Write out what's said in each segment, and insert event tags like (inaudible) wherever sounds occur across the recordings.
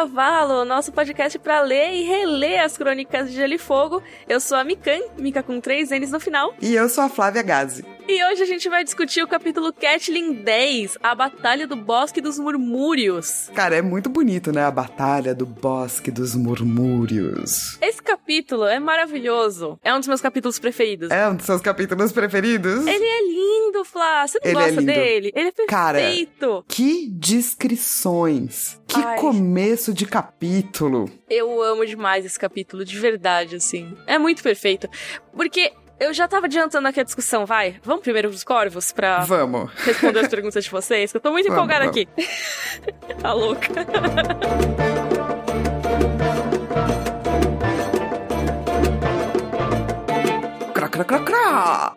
Cavalo, nosso podcast para ler e reler as crônicas de Gelo e Fogo. Eu sou a Mikan, Mika com três N's no final. E eu sou a Flávia Gazi. E hoje a gente vai discutir o capítulo Catlin 10, a Batalha do Bosque dos Murmúrios. Cara, é muito bonito, né? A Batalha do Bosque dos Murmúrios. Esse capítulo é maravilhoso. É um dos meus capítulos preferidos. É um dos seus capítulos preferidos? Ele é lindo, Flá. Você não Ele é gosta lindo. dele? Ele é perfeito. Cara, Que descrições! Que Ai. começo de capítulo! Eu amo demais esse capítulo, de verdade, assim. É muito perfeito. Porque eu já tava adiantando aqui a discussão, vai. Vamos primeiro pros corvos pra Vamos! responder as perguntas de vocês, que eu tô muito Vamos, empolgada vamos. aqui. (laughs) tá louca.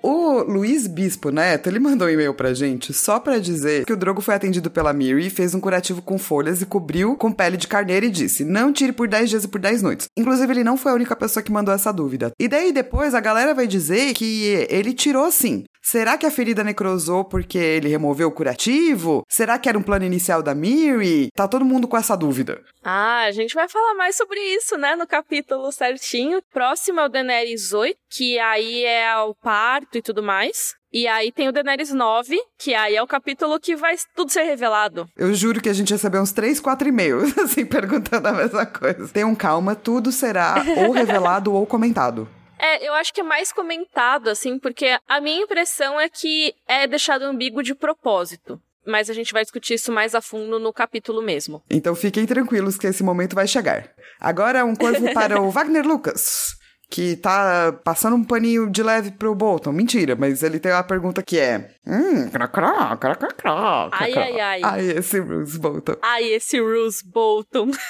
O Luiz Bispo Neto, ele mandou um e-mail pra gente só pra dizer que o Drogo foi atendido pela Miri, fez um curativo com folhas e cobriu com pele de carneiro e disse: não tire por 10 dias e por 10 noites. Inclusive, ele não foi a única pessoa que mandou essa dúvida. E daí depois a galera vai dizer que ele tirou sim. Será que a ferida necrosou porque ele removeu o curativo? Será que era um plano inicial da Miri? Tá todo mundo com essa dúvida. Ah, a gente vai falar mais sobre isso, né, no capítulo certinho. Próximo é o Daenerys 8, que aí é o parto e tudo mais. E aí tem o Daenerys 9, que aí é o capítulo que vai tudo ser revelado. Eu juro que a gente recebeu uns 3, 4 e-mails, (laughs) assim, perguntando a mesma coisa. Tenham calma, tudo será ou revelado ou comentado. É, eu acho que é mais comentado, assim, porque a minha impressão é que é deixado ambíguo de propósito. Mas a gente vai discutir isso mais a fundo no capítulo mesmo. Então fiquem tranquilos que esse momento vai chegar. Agora um corvo para o (laughs) Wagner Lucas, que tá passando um paninho de leve pro Bolton. Mentira, mas ele tem uma pergunta que é... Hum, crá, crá, crá, crá, crá, Ai, ai, ai. Ai, esse Bruce Bolton. Ai, esse Roose Bolton. (laughs)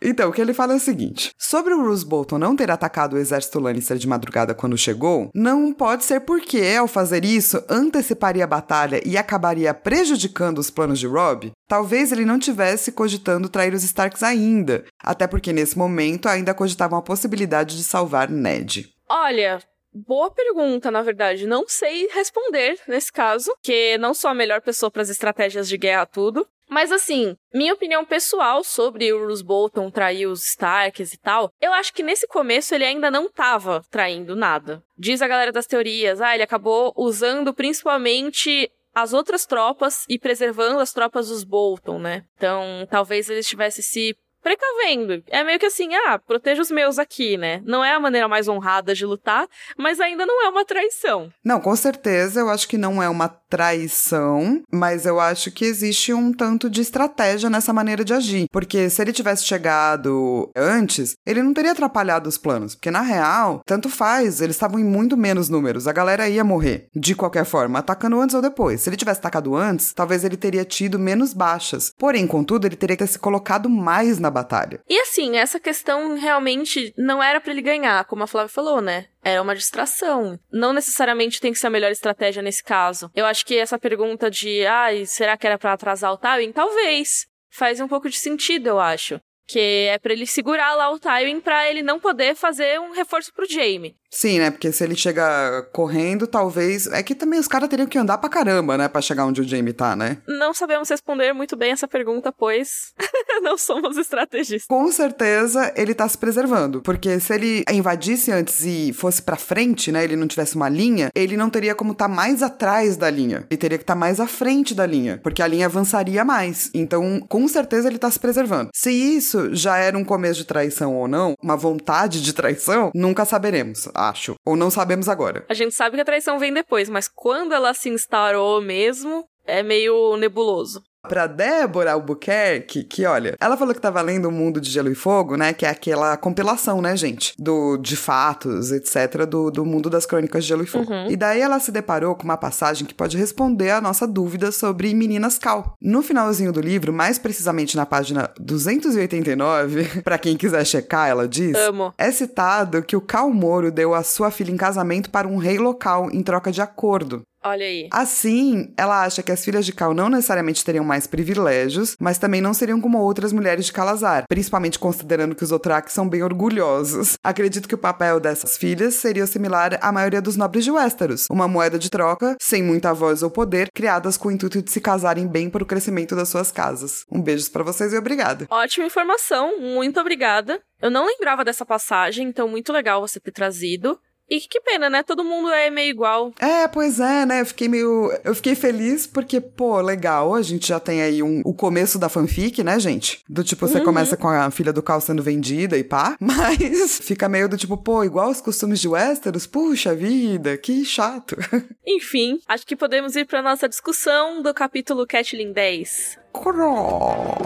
Então, o que ele fala é o seguinte: sobre o Bruce Bolton não ter atacado o exército Lannister de madrugada quando chegou, não pode ser porque, ao fazer isso, anteciparia a batalha e acabaria prejudicando os planos de Robb. Talvez ele não tivesse cogitando trair os Starks ainda, até porque nesse momento ainda cogitavam a possibilidade de salvar Ned. Olha, boa pergunta, na verdade. Não sei responder nesse caso, que não sou a melhor pessoa para as estratégias de guerra tudo. Mas assim, minha opinião pessoal sobre o Roose Bolton trair os Starks e tal, eu acho que nesse começo ele ainda não tava traindo nada. Diz a galera das teorias, ah, ele acabou usando principalmente as outras tropas e preservando as tropas dos Bolton, né? Então, talvez ele estivesse se precavendo. É meio que assim, ah, proteja os meus aqui, né? Não é a maneira mais honrada de lutar, mas ainda não é uma traição. Não, com certeza, eu acho que não é uma traição, mas eu acho que existe um tanto de estratégia nessa maneira de agir. Porque se ele tivesse chegado antes, ele não teria atrapalhado os planos. Porque na real, tanto faz, eles estavam em muito menos números. A galera ia morrer, de qualquer forma, atacando antes ou depois. Se ele tivesse atacado antes, talvez ele teria tido menos baixas. Porém, contudo, ele teria que ter se colocado mais na batalha. E assim, essa questão realmente não era pra ele ganhar, como a Flávia falou, né? Era uma distração. Não necessariamente tem que ser a melhor estratégia nesse caso. Eu acho que essa pergunta de, ah, será que era pra atrasar o Tywin? Talvez. Faz um pouco de sentido, eu acho. Que é pra ele segurar lá o Tywin pra ele não poder fazer um reforço pro Jaime. Sim, né? Porque se ele chega correndo, talvez. É que também os caras teriam que andar pra caramba, né? Pra chegar onde o Jamie tá, né? Não sabemos responder muito bem essa pergunta, pois (laughs) não somos estrategistas. Com certeza ele tá se preservando. Porque se ele invadisse antes e fosse pra frente, né? Ele não tivesse uma linha, ele não teria como estar tá mais atrás da linha. Ele teria que estar tá mais à frente da linha. Porque a linha avançaria mais. Então, com certeza ele tá se preservando. Se isso já era um começo de traição ou não, uma vontade de traição, nunca saberemos, acho. Ou não sabemos agora. A gente sabe que a traição vem depois, mas quando ela se instaurou mesmo, é meio nebuloso. Pra Débora Albuquerque, que olha, ela falou que tava lendo O Mundo de Gelo e Fogo, né? Que é aquela compilação, né, gente? Do, de fatos, etc., do, do mundo das crônicas de Gelo e Fogo. Uhum. E daí ela se deparou com uma passagem que pode responder a nossa dúvida sobre Meninas Cal. No finalzinho do livro, mais precisamente na página 289, (laughs) pra quem quiser checar, ela diz. Amo. É citado que o Cal Moro deu a sua filha em casamento para um rei local em troca de acordo. Olha aí. Assim, ela acha que as filhas de Cal não necessariamente teriam mais privilégios, mas também não seriam como outras mulheres de Calazar, principalmente considerando que os Otrak são bem orgulhosos. Acredito que o papel dessas filhas seria similar à maioria dos nobres de Westeros, uma moeda de troca, sem muita voz ou poder, criadas com o intuito de se casarem bem para o crescimento das suas casas. Um beijo para vocês e obrigada. Ótima informação, muito obrigada. Eu não lembrava dessa passagem, então muito legal você ter trazido. E que pena, né? Todo mundo é meio igual. É, pois é, né? Eu fiquei meio. Eu fiquei feliz porque, pô, legal. A gente já tem aí um, o começo da fanfic, né, gente? Do tipo, você uhum. começa com a filha do Cal sendo vendida e pá. (laughs) Mas fica meio do tipo, pô, igual os costumes de Westeros? Puxa vida, que chato. (laughs) Enfim, acho que podemos ir pra nossa discussão do capítulo Catlin 10. Coró.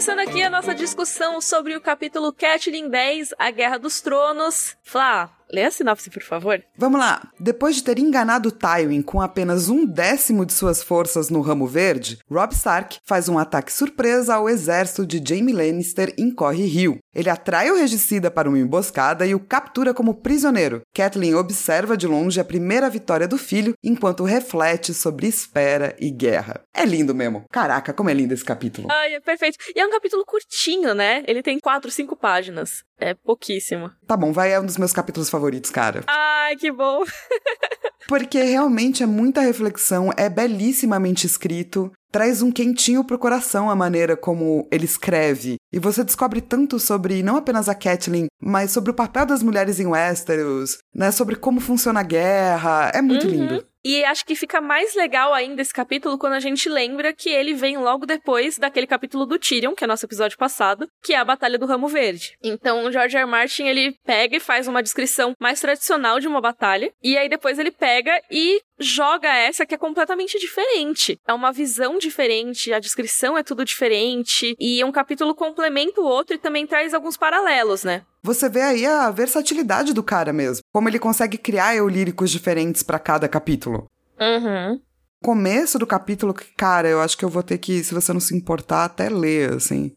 Começando aqui a nossa discussão sobre o capítulo Catelyn 10, A Guerra dos Tronos. Flá, Lê a sinopse, por favor. Vamos lá. Depois de ter enganado Tywin com apenas um décimo de suas forças no Ramo Verde, Robb Stark faz um ataque surpresa ao exército de Jaime Lannister em Corre Rio. Ele atrai o regicida para uma emboscada e o captura como prisioneiro. Catelyn observa de longe a primeira vitória do filho, enquanto reflete sobre espera e guerra. É lindo mesmo. Caraca, como é lindo esse capítulo. Ai, é perfeito. E é um capítulo curtinho, né? Ele tem quatro, cinco páginas. É pouquíssimo. Tá bom, vai, é um dos meus capítulos favoritos, cara. Ai, que bom. (laughs) Porque realmente é muita reflexão, é belíssimamente escrito, traz um quentinho pro coração a maneira como ele escreve. E você descobre tanto sobre não apenas a Catelyn, mas sobre o papel das mulheres em Westeros, né? Sobre como funciona a guerra. É muito uhum. lindo. E acho que fica mais legal ainda esse capítulo quando a gente lembra que ele vem logo depois daquele capítulo do Tyrion, que é nosso episódio passado, que é a Batalha do Ramo Verde. Então, o George R. R. Martin, ele pega e faz uma descrição mais tradicional de uma batalha, e aí depois ele pega e joga essa que é completamente diferente. É uma visão diferente, a descrição é tudo diferente, e um capítulo complementa o outro e também traz alguns paralelos, né? Você vê aí a versatilidade do cara mesmo. Como ele consegue criar eulíricos diferentes para cada capítulo. Uhum. Começo do capítulo, cara, eu acho que eu vou ter que, se você não se importar, até ler, assim.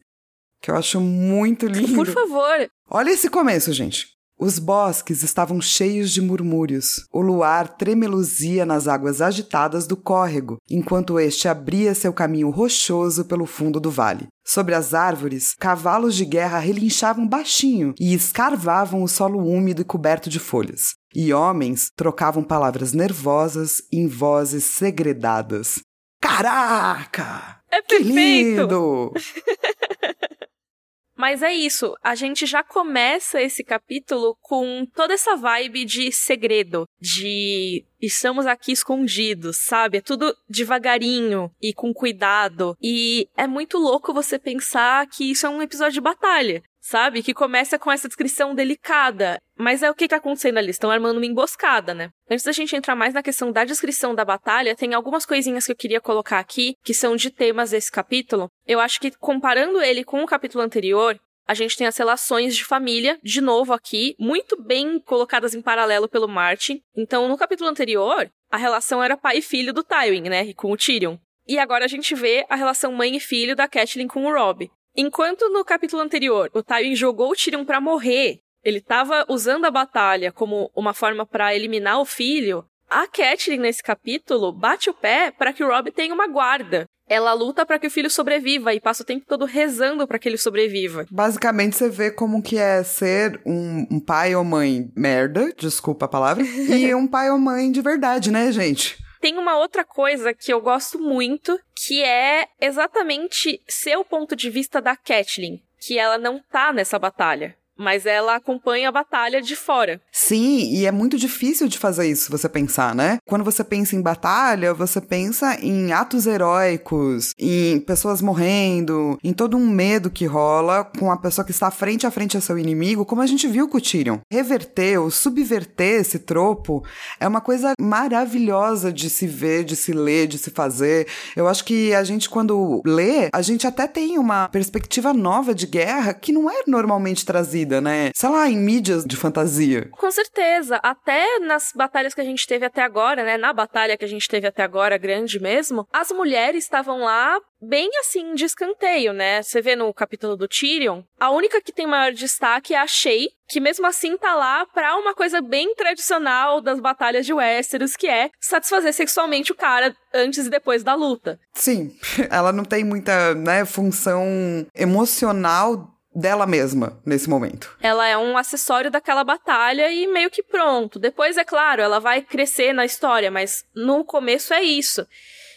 Que eu acho muito lindo. Por favor. Olha esse começo, gente. Os bosques estavam cheios de murmúrios. O luar tremeluzia nas águas agitadas do córrego, enquanto este abria seu caminho rochoso pelo fundo do vale. Sobre as árvores, cavalos de guerra relinchavam baixinho e escarvavam o solo úmido e coberto de folhas. E homens trocavam palavras nervosas em vozes segredadas. Caraca! É perfeito! Que lindo! (laughs) Mas é isso, a gente já começa esse capítulo com toda essa vibe de segredo, de estamos aqui escondidos, sabe? É tudo devagarinho e com cuidado. E é muito louco você pensar que isso é um episódio de batalha sabe? Que começa com essa descrição delicada. Mas é o que tá acontecendo ali? Estão armando uma emboscada, né? Antes da gente entrar mais na questão da descrição da batalha, tem algumas coisinhas que eu queria colocar aqui, que são de temas desse capítulo. Eu acho que comparando ele com o capítulo anterior, a gente tem as relações de família, de novo aqui, muito bem colocadas em paralelo pelo Martin. Então, no capítulo anterior, a relação era pai e filho do Tywin, né? Com o Tyrion. E agora a gente vê a relação mãe e filho da Catelyn com o Robb. Enquanto no capítulo anterior o Tywin jogou o Tyrion para morrer, ele estava usando a batalha como uma forma para eliminar o filho, a Catelyn nesse capítulo bate o pé para que o Robb tenha uma guarda. Ela luta para que o filho sobreviva e passa o tempo todo rezando para que ele sobreviva. Basicamente, você vê como que é ser um, um pai ou mãe merda, desculpa a palavra, (laughs) e um pai ou mãe de verdade, né, gente? Tem uma outra coisa que eu gosto muito, que é exatamente seu ponto de vista da Catelyn, que ela não tá nessa batalha mas ela acompanha a batalha de fora. Sim, e é muito difícil de fazer isso, você pensar, né? Quando você pensa em batalha, você pensa em atos heróicos, em pessoas morrendo, em todo um medo que rola com a pessoa que está frente a frente a seu inimigo, como a gente viu com o Tyrion. Reverter ou subverter esse tropo é uma coisa maravilhosa de se ver, de se ler, de se fazer. Eu acho que a gente, quando lê, a gente até tem uma perspectiva nova de guerra que não é normalmente trazida reconhecida, né? Sei lá, em mídias de fantasia. Com certeza. Até nas batalhas que a gente teve até agora, né? Na batalha que a gente teve até agora, grande mesmo, as mulheres estavam lá bem assim de escanteio, né? Você vê no capítulo do Tyrion, a única que tem maior destaque é a Shay, que mesmo assim tá lá pra uma coisa bem tradicional das batalhas de Westeros, que é satisfazer sexualmente o cara antes e depois da luta. Sim, (laughs) ela não tem muita, né, função emocional dela mesma nesse momento. Ela é um acessório daquela batalha e meio que pronto. Depois, é claro, ela vai crescer na história, mas no começo é isso.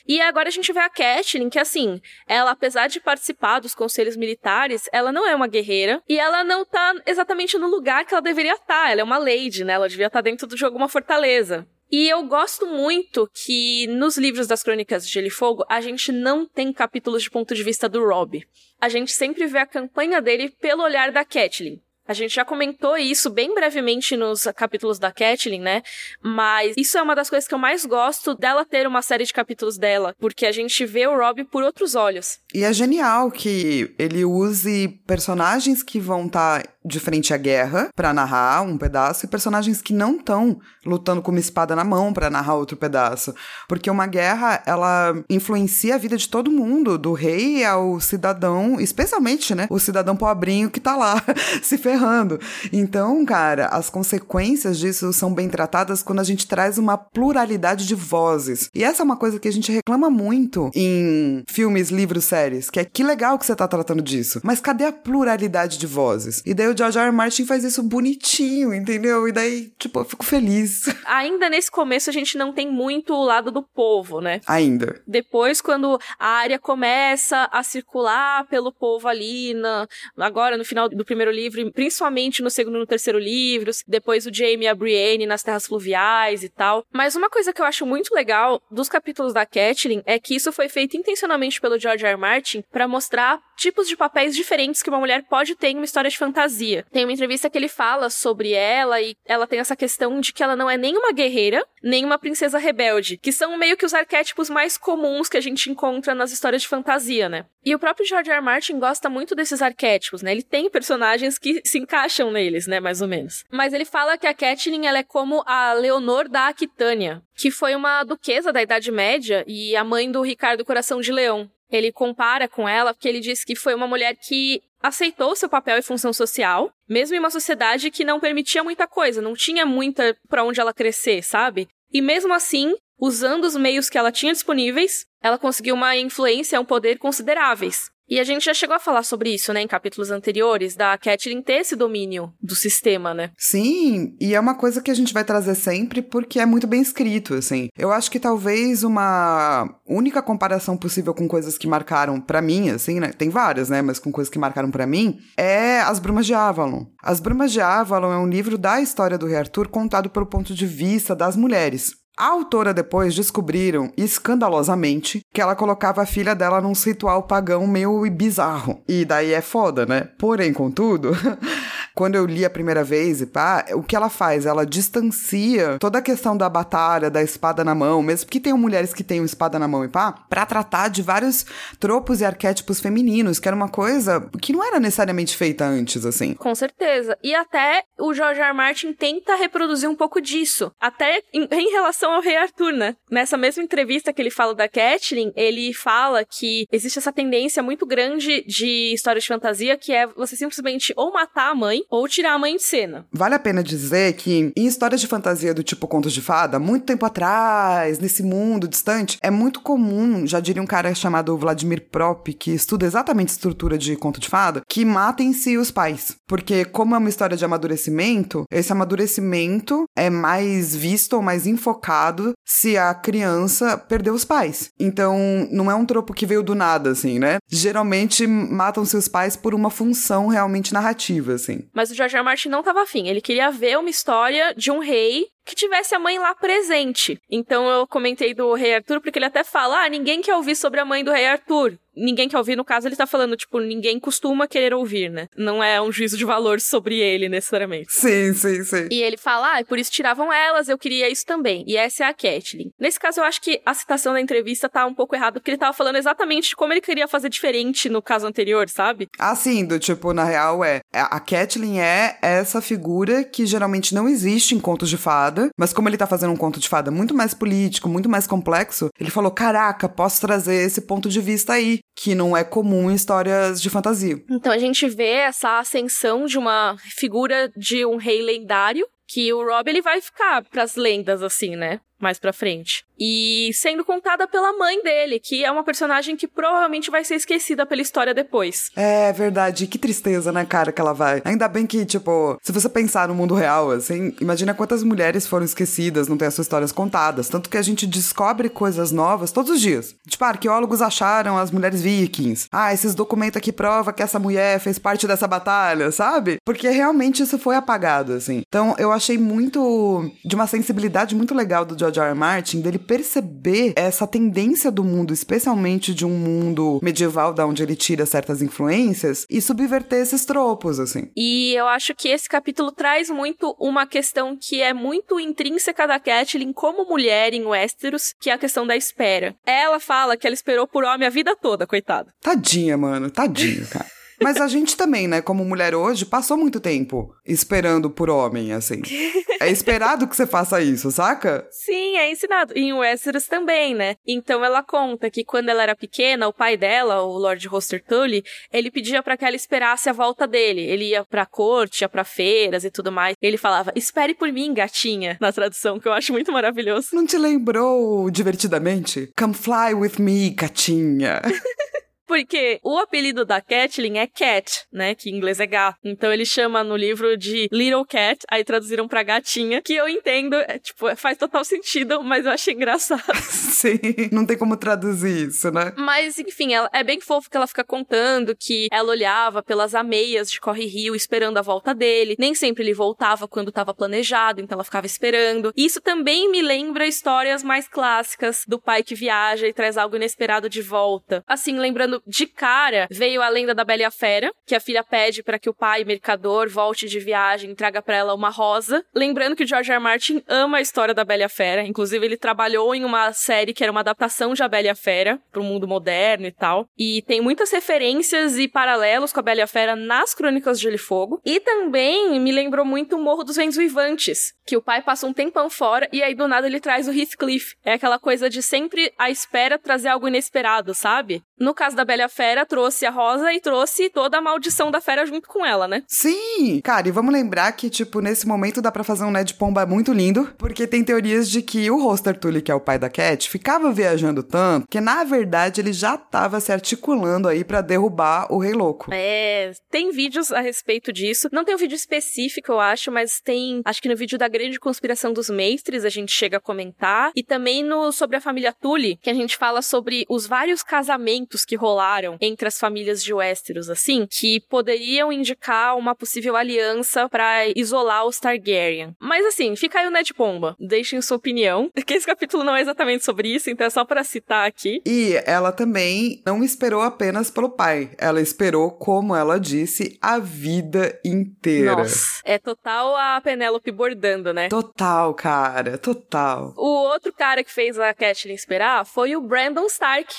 E agora a gente vê a Catelyn, que assim, ela, apesar de participar dos conselhos militares, ela não é uma guerreira e ela não tá exatamente no lugar que ela deveria estar. Tá. Ela é uma lady, né? Ela devia estar tá dentro de alguma fortaleza. E eu gosto muito que nos livros das Crônicas de Gelo e Fogo a gente não tem capítulos de ponto de vista do Rob. A gente sempre vê a campanha dele pelo olhar da Catelyn. A gente já comentou isso bem brevemente nos capítulos da Catelyn, né? Mas isso é uma das coisas que eu mais gosto dela ter uma série de capítulos dela, porque a gente vê o Rob por outros olhos. E é genial que ele use personagens que vão estar tá de frente à guerra para narrar um pedaço e personagens que não estão lutando com uma espada na mão para narrar outro pedaço, porque uma guerra ela influencia a vida de todo mundo, do rei ao cidadão, especialmente, né, o cidadão pobrinho que tá lá (laughs) se ferrando. Então, cara, as consequências disso são bem tratadas quando a gente traz uma pluralidade de vozes. E essa é uma coisa que a gente reclama muito em filmes, livros, séries, que é que legal que você tá tratando disso, mas cadê a pluralidade de vozes? E daí o George R. R. Martin faz isso bonitinho, entendeu? E daí, tipo, eu fico feliz. (laughs) Ainda nesse começo a gente não tem muito o lado do povo, né? Ainda. Depois, quando a área começa a circular pelo povo ali, na, agora no final do primeiro livro, principalmente no segundo e no terceiro livros, depois o Jaime e a Brienne nas terras fluviais e tal. Mas uma coisa que eu acho muito legal dos capítulos da Catelyn é que isso foi feito intencionalmente pelo George R. R. Martin para mostrar tipos de papéis diferentes que uma mulher pode ter em uma história de fantasia. Tem uma entrevista que ele fala sobre ela e ela tem essa questão de que ela não é nem uma guerreira, nem uma princesa rebelde, que são meio que os arquétipos mais comuns que a gente encontra nas histórias de fantasia, né? E o próprio George R. R. Martin gosta muito desses arquétipos, né? Ele tem personagens que se encaixam neles, né, mais ou menos. Mas ele fala que a Catelyn ela é como a Leonor da Aquitânia, que foi uma duquesa da Idade Média e a mãe do Ricardo Coração de Leão. Ele compara com ela porque ele diz que foi uma mulher que aceitou seu papel e função social, mesmo em uma sociedade que não permitia muita coisa, não tinha muita para onde ela crescer, sabe? E mesmo assim, usando os meios que ela tinha disponíveis, ela conseguiu uma influência, um poder consideráveis. E a gente já chegou a falar sobre isso, né, em capítulos anteriores, da Catelyn ter esse domínio do sistema, né? Sim, e é uma coisa que a gente vai trazer sempre porque é muito bem escrito, assim. Eu acho que talvez uma única comparação possível com coisas que marcaram para mim, assim, né, tem várias, né, mas com coisas que marcaram para mim, é As Brumas de Avalon. As Brumas de Avalon é um livro da história do Rei Arthur contado pelo ponto de vista das mulheres. A autora depois descobriram, escandalosamente, que ela colocava a filha dela num ritual pagão meio bizarro. E daí é foda, né? Porém, contudo, (laughs) quando eu li a primeira vez e pá, o que ela faz? Ela distancia toda a questão da batalha, da espada na mão, mesmo porque tem mulheres que têm espada na mão e pá, pra tratar de vários tropos e arquétipos femininos, que era uma coisa que não era necessariamente feita antes, assim. Com certeza. E até o George R. R. Martin tenta reproduzir um pouco disso. Até em, em relação relação ao Rei Arthur, né? Nessa mesma entrevista que ele fala da Catelyn, ele fala que existe essa tendência muito grande de histórias de fantasia que é você simplesmente ou matar a mãe ou tirar a mãe de cena. Vale a pena dizer que em histórias de fantasia do tipo contos de fada, muito tempo atrás, nesse mundo distante, é muito comum, já diria um cara chamado Vladimir Prop, que estuda exatamente estrutura de conto de fada, que matem-se os pais. Porque como é uma história de amadurecimento, esse amadurecimento é mais visto ou mais enfocado se a criança perdeu os pais. Então, não é um tropo que veio do nada, assim, né? Geralmente matam seus pais por uma função realmente narrativa, assim. Mas o George R. R. Martin não estava afim. Ele queria ver uma história de um rei que tivesse a mãe lá presente. Então eu comentei do rei Arthur porque ele até fala: ah, ninguém quer ouvir sobre a mãe do rei Arthur. Ninguém quer ouvir, no caso, ele tá falando, tipo, ninguém costuma querer ouvir, né? Não é um juízo de valor sobre ele, necessariamente. Sim, sim, sim. E ele fala, ah, por isso tiravam elas, eu queria isso também. E essa é a Kathleen. Nesse caso, eu acho que a citação da entrevista tá um pouco errada, porque ele tava falando exatamente de como ele queria fazer diferente no caso anterior, sabe? Ah, sim, do tipo, na real, é. A Kathleen é essa figura que geralmente não existe em contos de fada, mas como ele tá fazendo um conto de fada muito mais político, muito mais complexo, ele falou: caraca, posso trazer esse ponto de vista aí, que não é comum em histórias de fantasia. Então a gente vê essa ascensão de uma figura de um rei lendário que o Rob ele vai ficar pras lendas assim, né? Mais pra frente. E sendo contada pela mãe dele, que é uma personagem que provavelmente vai ser esquecida pela história depois. É verdade, que tristeza, né, cara, que ela vai. Ainda bem que, tipo, se você pensar no mundo real, assim, imagina quantas mulheres foram esquecidas, não tem as suas histórias contadas. Tanto que a gente descobre coisas novas todos os dias. Tipo, arqueólogos acharam as mulheres vikings. Ah, esses documentos aqui provam que essa mulher fez parte dessa batalha, sabe? Porque realmente isso foi apagado, assim. Então, eu achei muito. de uma sensibilidade muito legal do George R. R. Martin, dele perceber essa tendência do mundo, especialmente de um mundo medieval, da onde ele tira certas influências, e subverter esses tropos, assim. E eu acho que esse capítulo traz muito uma questão que é muito intrínseca da Catelyn como mulher em Westeros, que é a questão da espera. Ela fala que ela esperou por homem a vida toda, coitada. Tadinha, mano, tadinha, cara. Mas a gente também, né, como mulher hoje, passou muito tempo esperando por homem, assim. (laughs) É esperado que você faça isso, saca? Sim, é ensinado. E em Westeros também, né? Então ela conta que quando ela era pequena, o pai dela, o Lord Hoster Tully, ele pedia para que ela esperasse a volta dele. Ele ia pra corte, ia pra feiras e tudo mais. Ele falava, espere por mim, gatinha, na tradução, que eu acho muito maravilhoso. Não te lembrou divertidamente? Come fly with me, gatinha. (laughs) Porque o apelido da Catelyn é Cat, né? Que em inglês é gato. Então ele chama no livro de Little Cat, aí traduziram pra gatinha, que eu entendo, é, tipo, faz total sentido, mas eu achei engraçado. (laughs) Sim, não tem como traduzir isso, né? Mas, enfim, ela, é bem fofo que ela fica contando que ela olhava pelas ameias de Corre Rio esperando a volta dele. Nem sempre ele voltava quando estava planejado, então ela ficava esperando. Isso também me lembra histórias mais clássicas do pai que viaja e traz algo inesperado de volta. Assim, lembrando de cara, veio a lenda da Bela e a Fera, que a filha pede para que o pai, mercador, volte de viagem e traga para ela uma rosa. Lembrando que o George R. R. Martin ama a história da Bela e a Fera. Inclusive, ele trabalhou em uma série que era uma adaptação de A Bela e a Fera pro mundo moderno e tal. E tem muitas referências e paralelos com a Bela e a Fera nas Crônicas de Gelo e Fogo. E também me lembrou muito o Morro dos Ventos Vivantes, que o pai passa um tempão fora e aí do nada ele traz o Heathcliff. É aquela coisa de sempre à espera trazer algo inesperado, sabe? No caso da Bela Fera, trouxe a Rosa e trouxe toda a maldição da fera junto com ela, né? Sim! Cara, e vamos lembrar que, tipo, nesse momento dá para fazer um Ned Pomba muito lindo, porque tem teorias de que o Roster Tully, que é o pai da Cat, ficava viajando tanto que, na verdade, ele já tava se articulando aí para derrubar o Rei Louco. É, tem vídeos a respeito disso. Não tem um vídeo específico, eu acho, mas tem, acho que no vídeo da grande conspiração dos mestres a gente chega a comentar, e também no sobre a família Tully, que a gente fala sobre os vários casamentos que rolaram entre as famílias de Westeros, assim, que poderiam indicar uma possível aliança para isolar os Targaryen. Mas assim, fica aí o Ned Pomba. Deixem sua opinião, (laughs) que esse capítulo não é exatamente sobre isso, então é só para citar aqui. E ela também não esperou apenas pelo pai, ela esperou, como ela disse, a vida inteira. Nossa, é total a Penélope bordando, né? Total, cara, total. O outro cara que fez a Catelyn esperar foi o Brandon Stark,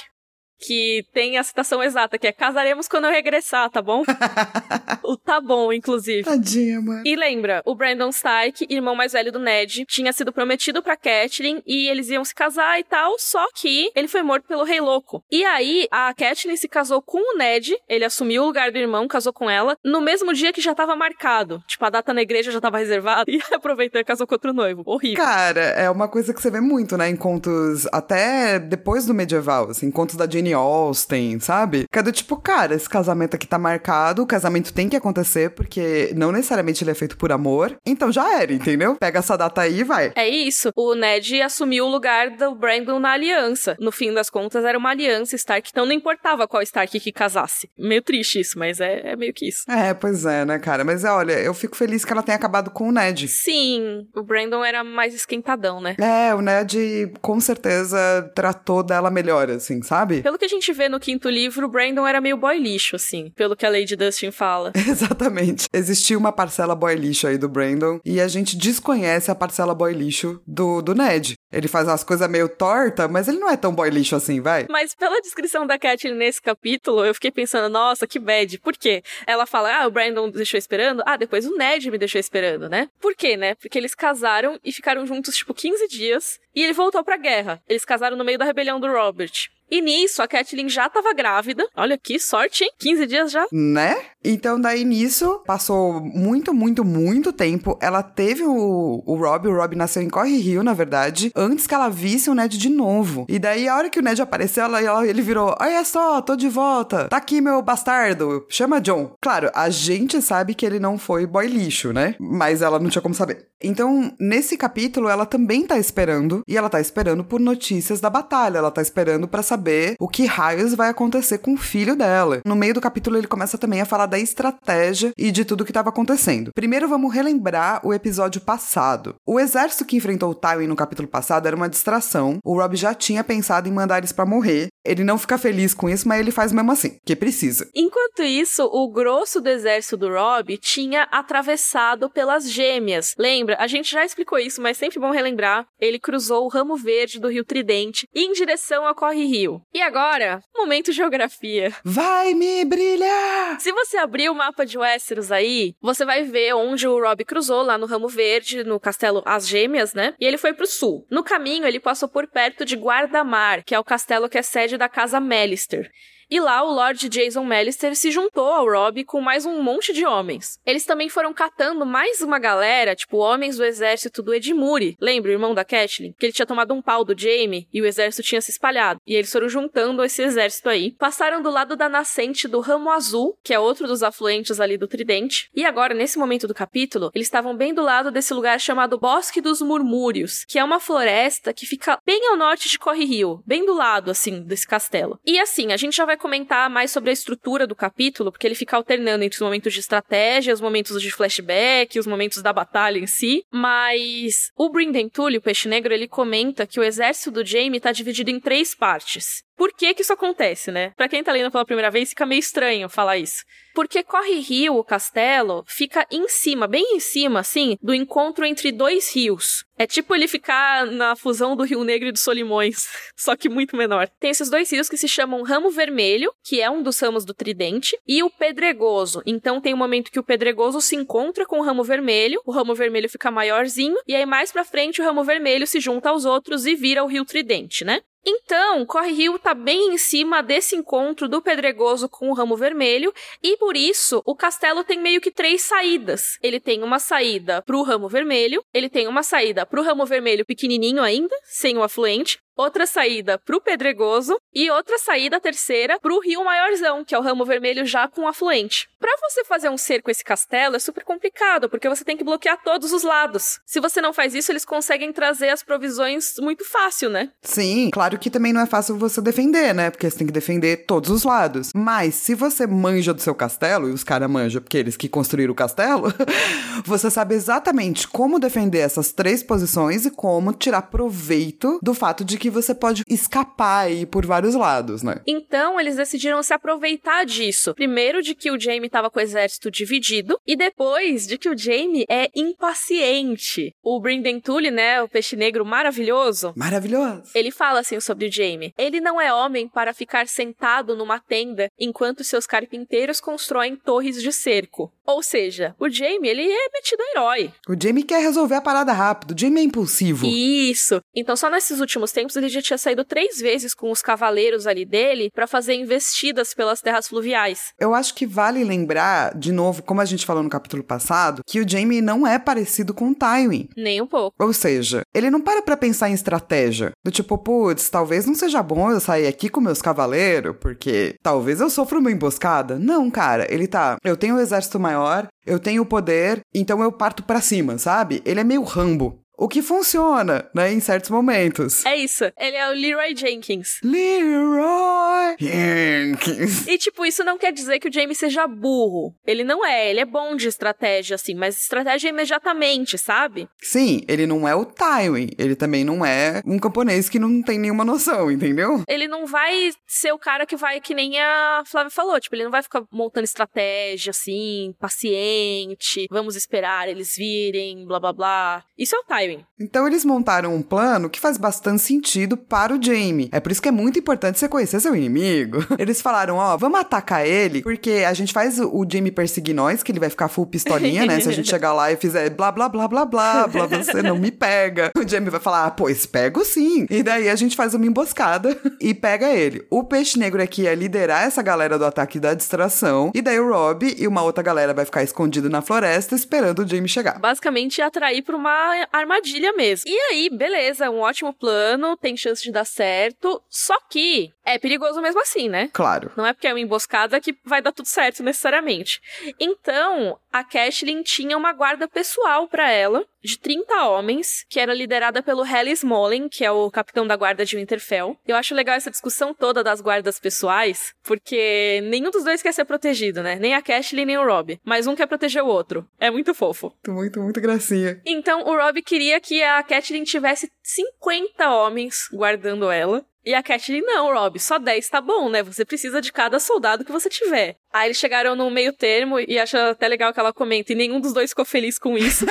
que tem a citação exata, que é casaremos quando eu regressar, tá bom? (laughs) o tá bom, inclusive. Tadinha, mano. E lembra, o Brandon Stark, irmão mais velho do Ned, tinha sido prometido pra Catelyn e eles iam se casar e tal, só que ele foi morto pelo Rei Louco. E aí, a Catelyn se casou com o Ned, ele assumiu o lugar do irmão, casou com ela, no mesmo dia que já tava marcado. Tipo, a data na igreja já tava reservada (laughs) e aproveitou e casou com outro noivo. Horrível. Cara, é uma coisa que você vê muito, né, em contos, até depois do medieval, assim, contos da Jane Jane Austen, sabe? Que é tipo, cara, esse casamento aqui tá marcado, o casamento tem que acontecer, porque não necessariamente ele é feito por amor. Então já era, entendeu? Pega essa data aí e vai. É isso. O Ned assumiu o lugar do Brandon na aliança. No fim das contas, era uma aliança Stark, então não importava qual Stark que casasse. Meio triste isso, mas é, é meio que isso. É, pois é, né, cara? Mas olha, eu fico feliz que ela tenha acabado com o Ned. Sim, o Brandon era mais esquentadão, né? É, o Ned com certeza tratou dela melhor, assim, sabe? Pelo Pelo que a gente vê no quinto livro, o Brandon era meio boy lixo, assim, pelo que a Lady Dustin fala. (laughs) Exatamente. Existia uma parcela boy lixo aí do Brandon e a gente desconhece a parcela boy lixo do, do Ned. Ele faz umas coisas meio torta, mas ele não é tão boy lixo assim, vai. Mas pela descrição da Catelyn nesse capítulo, eu fiquei pensando, nossa, que bad. Por quê? Ela fala, ah, o Brandon deixou esperando. Ah, depois o Ned me deixou esperando, né? Por quê, né? Porque eles casaram e ficaram juntos, tipo, 15 dias. E ele voltou pra guerra. Eles casaram no meio da rebelião do Robert. E nisso, a Kathleen já tava grávida. Olha que sorte, hein? 15 dias já. Né? Então, daí nisso, passou muito, muito, muito tempo. Ela teve o, o Rob, o Rob nasceu em Corre Rio, na verdade, antes que ela visse o Ned de novo. E daí, a hora que o Ned apareceu, ela, ela, ele virou: Olha só, tô de volta. Tá aqui meu bastardo. Chama John. Claro, a gente sabe que ele não foi boy lixo, né? Mas ela não tinha como saber. Então, nesse capítulo, ela também tá esperando. E ela tá esperando por notícias da batalha. Ela tá esperando para saber o que raios vai acontecer com o filho dela. No meio do capítulo, ele começa também a falar da estratégia e de tudo que estava acontecendo. Primeiro, vamos relembrar o episódio passado. O exército que enfrentou o Tywin no capítulo passado era uma distração. O Rob já tinha pensado em mandar eles para morrer. Ele não fica feliz com isso, mas ele faz mesmo assim, que precisa. Enquanto isso, o grosso do exército do Rob tinha atravessado pelas gêmeas. Lembra? A gente já explicou isso, mas sempre bom relembrar. Ele cruzou o ramo verde do Rio Tridente em direção ao Corre Rio. E agora, momento geografia. Vai me brilhar! Se você abrir o mapa de Westeros aí, você vai ver onde o Rob cruzou, lá no Ramo Verde, no castelo As Gêmeas, né? E ele foi pro sul. No caminho, ele passou por perto de Guardamar, que é o castelo que é sede da Casa Mellister. E lá o Lord Jason Mellister se juntou ao Robb com mais um monte de homens. Eles também foram catando mais uma galera, tipo homens do exército do Edmure. Lembra o irmão da Catelyn? Que ele tinha tomado um pau do Jaime e o exército tinha se espalhado. E eles foram juntando esse exército aí. Passaram do lado da nascente do Ramo Azul, que é outro dos afluentes ali do Tridente. E agora, nesse momento do capítulo, eles estavam bem do lado desse lugar chamado Bosque dos Murmúrios, que é uma floresta que fica bem ao norte de Corre Rio, bem do lado, assim, desse castelo. E assim, a gente já vai comentar mais sobre a estrutura do capítulo, porque ele fica alternando entre os momentos de estratégia, os momentos de flashback, os momentos da batalha em si. Mas o Brinden Tully, o Peixe Negro, ele comenta que o exército do Jaime tá dividido em três partes. Por que que isso acontece, né? Pra quem tá lendo pela primeira vez, fica meio estranho falar isso. Porque Corre Rio, o castelo, fica em cima, bem em cima, assim, do encontro entre dois rios. É tipo ele ficar na fusão do Rio Negro e do Solimões, (laughs) só que muito menor. Tem esses dois rios que se chamam Ramo Vermelho, que é um dos ramos do Tridente, e o Pedregoso. Então tem um momento que o Pedregoso se encontra com o Ramo Vermelho, o Ramo Vermelho fica maiorzinho, e aí mais pra frente o Ramo Vermelho se junta aos outros e vira o Rio Tridente, né? Então, Corre Rio tá bem em cima desse encontro do Pedregoso com o Ramo Vermelho, e por isso o castelo tem meio que três saídas. Ele tem uma saída pro Ramo Vermelho, ele tem uma saída pro Ramo Vermelho pequenininho ainda, sem o afluente, outra saída pro Pedregoso e outra saída terceira pro Rio Maiorzão, que é o ramo vermelho já com afluente. Para você fazer um cerco esse castelo é super complicado, porque você tem que bloquear todos os lados. Se você não faz isso, eles conseguem trazer as provisões muito fácil, né? Sim, claro que também não é fácil você defender, né? Porque você tem que defender todos os lados. Mas se você manja do seu castelo, e os caras manjam porque eles que construíram o castelo, (laughs) você sabe exatamente como defender essas três posições e como tirar proveito do fato de que você pode escapar aí por vários lados, né? Então, eles decidiram se aproveitar disso. Primeiro, de que o Jaime estava com o exército dividido, e depois, de que o Jaime é impaciente. O Brinden Tully, né, o peixe negro maravilhoso, Maravilhoso. ele fala assim sobre o Jaime: Ele não é homem para ficar sentado numa tenda enquanto seus carpinteiros constroem torres de cerco. Ou seja, o Jaime, ele é metido a herói. O Jamie quer resolver a parada rápido. O Jamie é impulsivo. Isso. Então, só nesses últimos tempos ele já tinha saído três vezes com os cavaleiros ali dele para fazer investidas pelas terras fluviais. Eu acho que vale lembrar, de novo, como a gente falou no capítulo passado, que o Jamie não é parecido com o Tywin. Nem um pouco. Ou seja, ele não para pra pensar em estratégia. Do tipo, putz, talvez não seja bom eu sair aqui com meus cavaleiros, porque talvez eu sofra uma emboscada. Não, cara, ele tá. Eu tenho um exército maior, eu tenho o poder, então eu parto pra cima, sabe? Ele é meio rambo. O que funciona, né, em certos momentos. É isso. Ele é o Leroy Jenkins. Leroy Jenkins. E, tipo, isso não quer dizer que o Jamie seja burro. Ele não é. Ele é bom de estratégia, assim, mas estratégia imediatamente, sabe? Sim, ele não é o Tywin. Ele também não é um camponês que não tem nenhuma noção, entendeu? Ele não vai ser o cara que vai, que nem a Flávia falou, tipo, ele não vai ficar montando estratégia, assim, paciente, vamos esperar eles virem, blá blá blá. Isso é o Tywin. Então eles montaram um plano que faz bastante sentido para o Jamie. É por isso que é muito importante você conhecer seu inimigo. (laughs) Eles falaram, ó, vamos atacar ele, porque a gente faz o Jamie perseguir nós, que ele vai ficar full pistolinha, né? Se a gente (laughs) chegar lá e fizer blá blá blá blá blá blá, você não me pega. (laughs) O Jamie vai falar, ah, pois pego sim. E daí a gente faz uma emboscada e pega ele. O peixe negro aqui é liderar essa galera do ataque da distração, e daí o Rob e uma outra galera vai ficar escondido na floresta esperando o Jamie chegar. Basicamente atrair pra uma armadilha mesmo. E aí, beleza, um ótimo plano, tem chance de dar certo, só que é perigoso mesmo assim, né? Claro. Não é porque é uma emboscada que vai dar tudo certo necessariamente. Então, a Catelyn tinha uma guarda pessoal para ela, de 30 homens, que era liderada pelo Helly Smolin, que é o capitão da guarda de Winterfell. Eu acho legal essa discussão toda das guardas pessoais, porque nenhum dos dois quer ser protegido, né? Nem a Catelyn nem o Robb. Mas um quer proteger o outro. É muito fofo. Muito, muito gracinha. Então, o Robb queria que a Catelyn tivesse 50 homens guardando ela. E a Catelyn, não, Rob, só 10 tá bom, né? Você precisa de cada soldado que você tiver. Aí eles chegaram no meio termo e acho até legal que ela comenta, e nenhum dos dois ficou feliz com isso.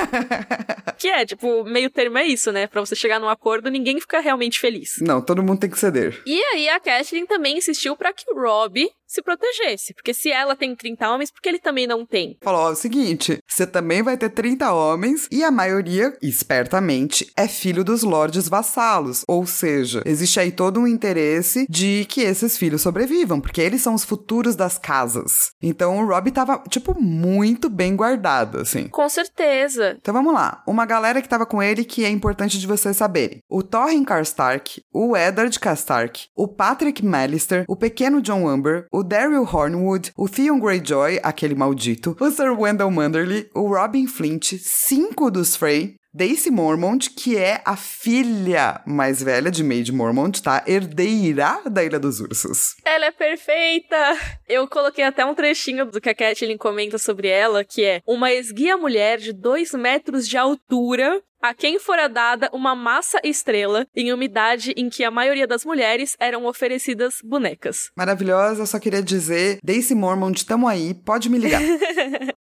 (laughs) que é, tipo, meio termo é isso, né? Pra você chegar num acordo, ninguém fica realmente feliz. Não, todo mundo tem que ceder. E aí a Catelyn também insistiu para que o Rob se protegesse. Porque se ela tem 30 homens, porque ele também não tem? Falou: ó, é o seguinte, você também vai ter 30 homens e a maioria, espertamente, é filho dos lordes vassalos. Ou seja, existe aí todo um interesse de que esses filhos sobrevivam, porque eles são os futuros das casas. Então o Rob tava, tipo, muito bem guardado, assim. Com certeza. Então vamos lá. Uma galera que tava com ele que é importante de vocês saberem. O Thorin Karstark, o Eddard Karstark, o Patrick Mallister, o pequeno John Umber, o Daryl Hornwood, o Theon Greyjoy, aquele maldito, o Sir Wendell Manderly, o Robin Flint, cinco dos Frey, Daisy Mormont, que é a filha mais velha de Maid Mormont, tá? Herdeira da Ilha dos Ursos. Ela é perfeita! Eu coloquei até um trechinho do que a Catelyn comenta sobre ela, que é uma esguia mulher de dois metros de altura a quem fora dada uma massa estrela em uma idade em que a maioria das mulheres eram oferecidas bonecas. Maravilhosa, só queria dizer, Daisy Mormont, tamo aí, pode me ligar. (laughs)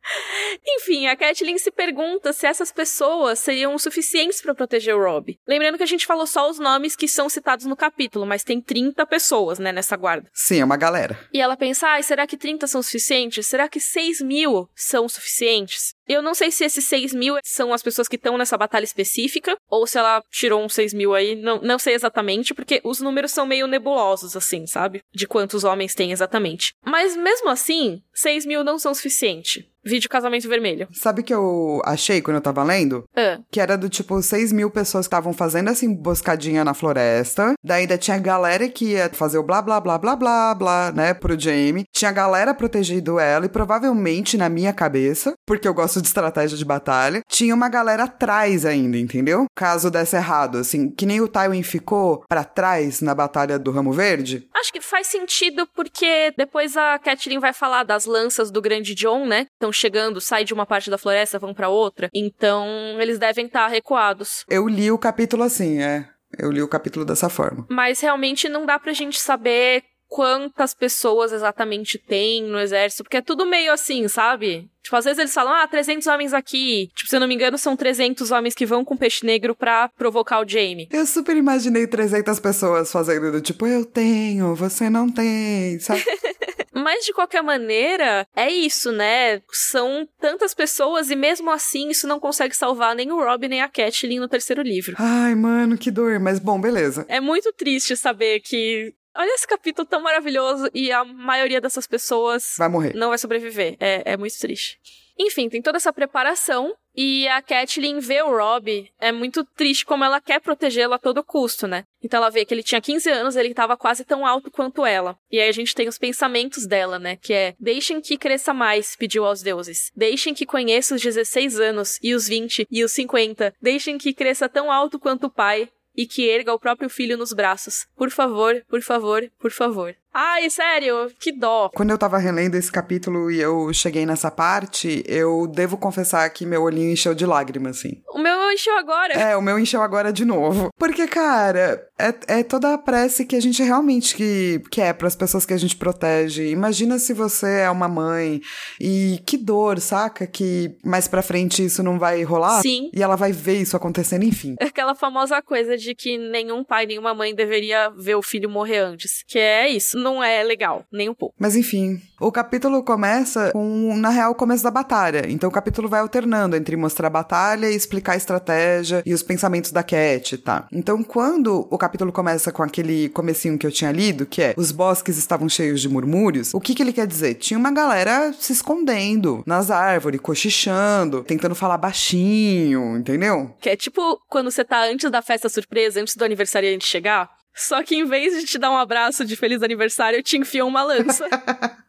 Enfim, a Catelyn se pergunta se essas pessoas seriam suficientes para proteger o Rob. Lembrando que a gente falou só os nomes que são citados no capítulo, mas tem 30 pessoas, né, nessa guarda. Sim, é uma galera. E ela pensa, ah, será que 30 são suficientes? Será que 6 mil são suficientes? Eu não sei se esses 6 mil são as pessoas que estão nessa batalha específica, ou se ela tirou uns 6 mil aí, não, não sei exatamente, porque os números são meio nebulosos, assim, sabe? De quantos homens tem exatamente. Mas mesmo assim, 6 mil não são suficientes. Vídeo Casamento Vermelho. Sabe o que eu achei quando eu tava lendo? Ah. Que era do tipo 6 mil pessoas que estavam fazendo essa emboscadinha na floresta. Daí ainda tinha galera que ia fazer o blá blá blá blá blá blá, né, pro Jamie. Tinha galera protegendo ela e provavelmente na minha cabeça, porque eu gosto de estratégia de batalha, tinha uma galera atrás ainda, entendeu? Caso desse errado, assim, que nem o Tywin ficou para trás na batalha do Ramo Verde. Acho que faz sentido porque depois a Catelyn vai falar das lanças do Grande John, né? Estão chegando, sai de uma parte da floresta, vão para outra. Então, eles devem estar recuados. Eu li o capítulo assim, é. Eu li o capítulo dessa forma. Mas realmente não dá pra gente saber quantas pessoas exatamente tem no exército, porque é tudo meio assim, sabe? Tipo, às vezes eles falam, ah, 300 homens aqui. Tipo, se eu não me engano, são 300 homens que vão com peixe negro pra provocar o Jamie. Eu super imaginei 300 pessoas fazendo do tipo, eu tenho, você não tem, sabe? (laughs) Mas de qualquer maneira, é isso, né? São tantas pessoas e mesmo assim isso não consegue salvar nem o Rob nem a Catelyn no terceiro livro. Ai, mano, que dor. Mas bom, beleza. É muito triste saber que Olha esse capítulo tão maravilhoso e a maioria dessas pessoas Vai morrer. não vai sobreviver. É, é muito triste. Enfim, tem toda essa preparação. E a Catelyn vê o Rob, é muito triste como ela quer protegê-lo a todo custo, né? Então ela vê que ele tinha 15 anos, ele estava quase tão alto quanto ela. E aí a gente tem os pensamentos dela, né? Que é: deixem que cresça mais, pediu aos deuses. Deixem que conheça os 16 anos, e os 20, e os 50. Deixem que cresça tão alto quanto o pai, e que erga o próprio filho nos braços. Por favor, por favor, por favor. Ai, sério, que dó. Quando eu tava relendo esse capítulo e eu cheguei nessa parte, eu devo confessar que meu olhinho encheu de lágrimas, assim. O meu encheu agora. É, o meu encheu agora de novo. Porque, cara, é, é toda a prece que a gente realmente que, quer para as pessoas que a gente protege. Imagina se você é uma mãe e que dor, saca? Que mais pra frente isso não vai rolar. Sim. E ela vai ver isso acontecendo, enfim. Aquela famosa coisa de que nenhum pai, nenhuma mãe deveria ver o filho morrer antes. Que é isso não é legal, nem um pouco. Mas enfim, o capítulo começa com, na real, o começo da batalha. Então o capítulo vai alternando entre mostrar a batalha e explicar a estratégia e os pensamentos da Cat, tá? Então quando o capítulo começa com aquele comecinho que eu tinha lido, que é os bosques estavam cheios de murmúrios, o que que ele quer dizer? Tinha uma galera se escondendo nas árvores, cochichando, tentando falar baixinho, entendeu? Que é tipo quando você tá antes da festa surpresa, antes do aniversariante chegar, só que em vez de te dar um abraço de feliz aniversário, eu te enfio uma lança. (laughs)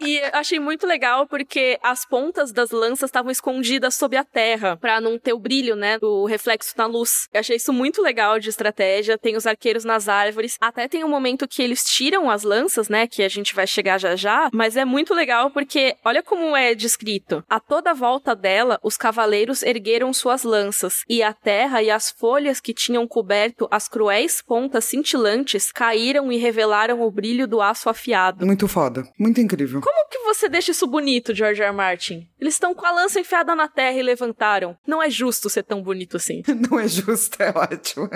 E achei muito legal porque as pontas das lanças estavam escondidas sob a terra, para não ter o brilho, né, do reflexo na luz. Eu achei isso muito legal de estratégia. Tem os arqueiros nas árvores. Até tem um momento que eles tiram as lanças, né, que a gente vai chegar já já, mas é muito legal porque olha como é descrito. A toda volta dela, os cavaleiros ergueram suas lanças, e a terra e as folhas que tinham coberto as cruéis pontas cintilantes caíram e revelaram o brilho do aço afiado. Muito foda, muito incrível. Como que você deixa isso bonito, George R. R. Martin? Eles estão com a lança enfiada na terra e levantaram. Não é justo ser tão bonito assim. (laughs) Não é justo, é ótimo.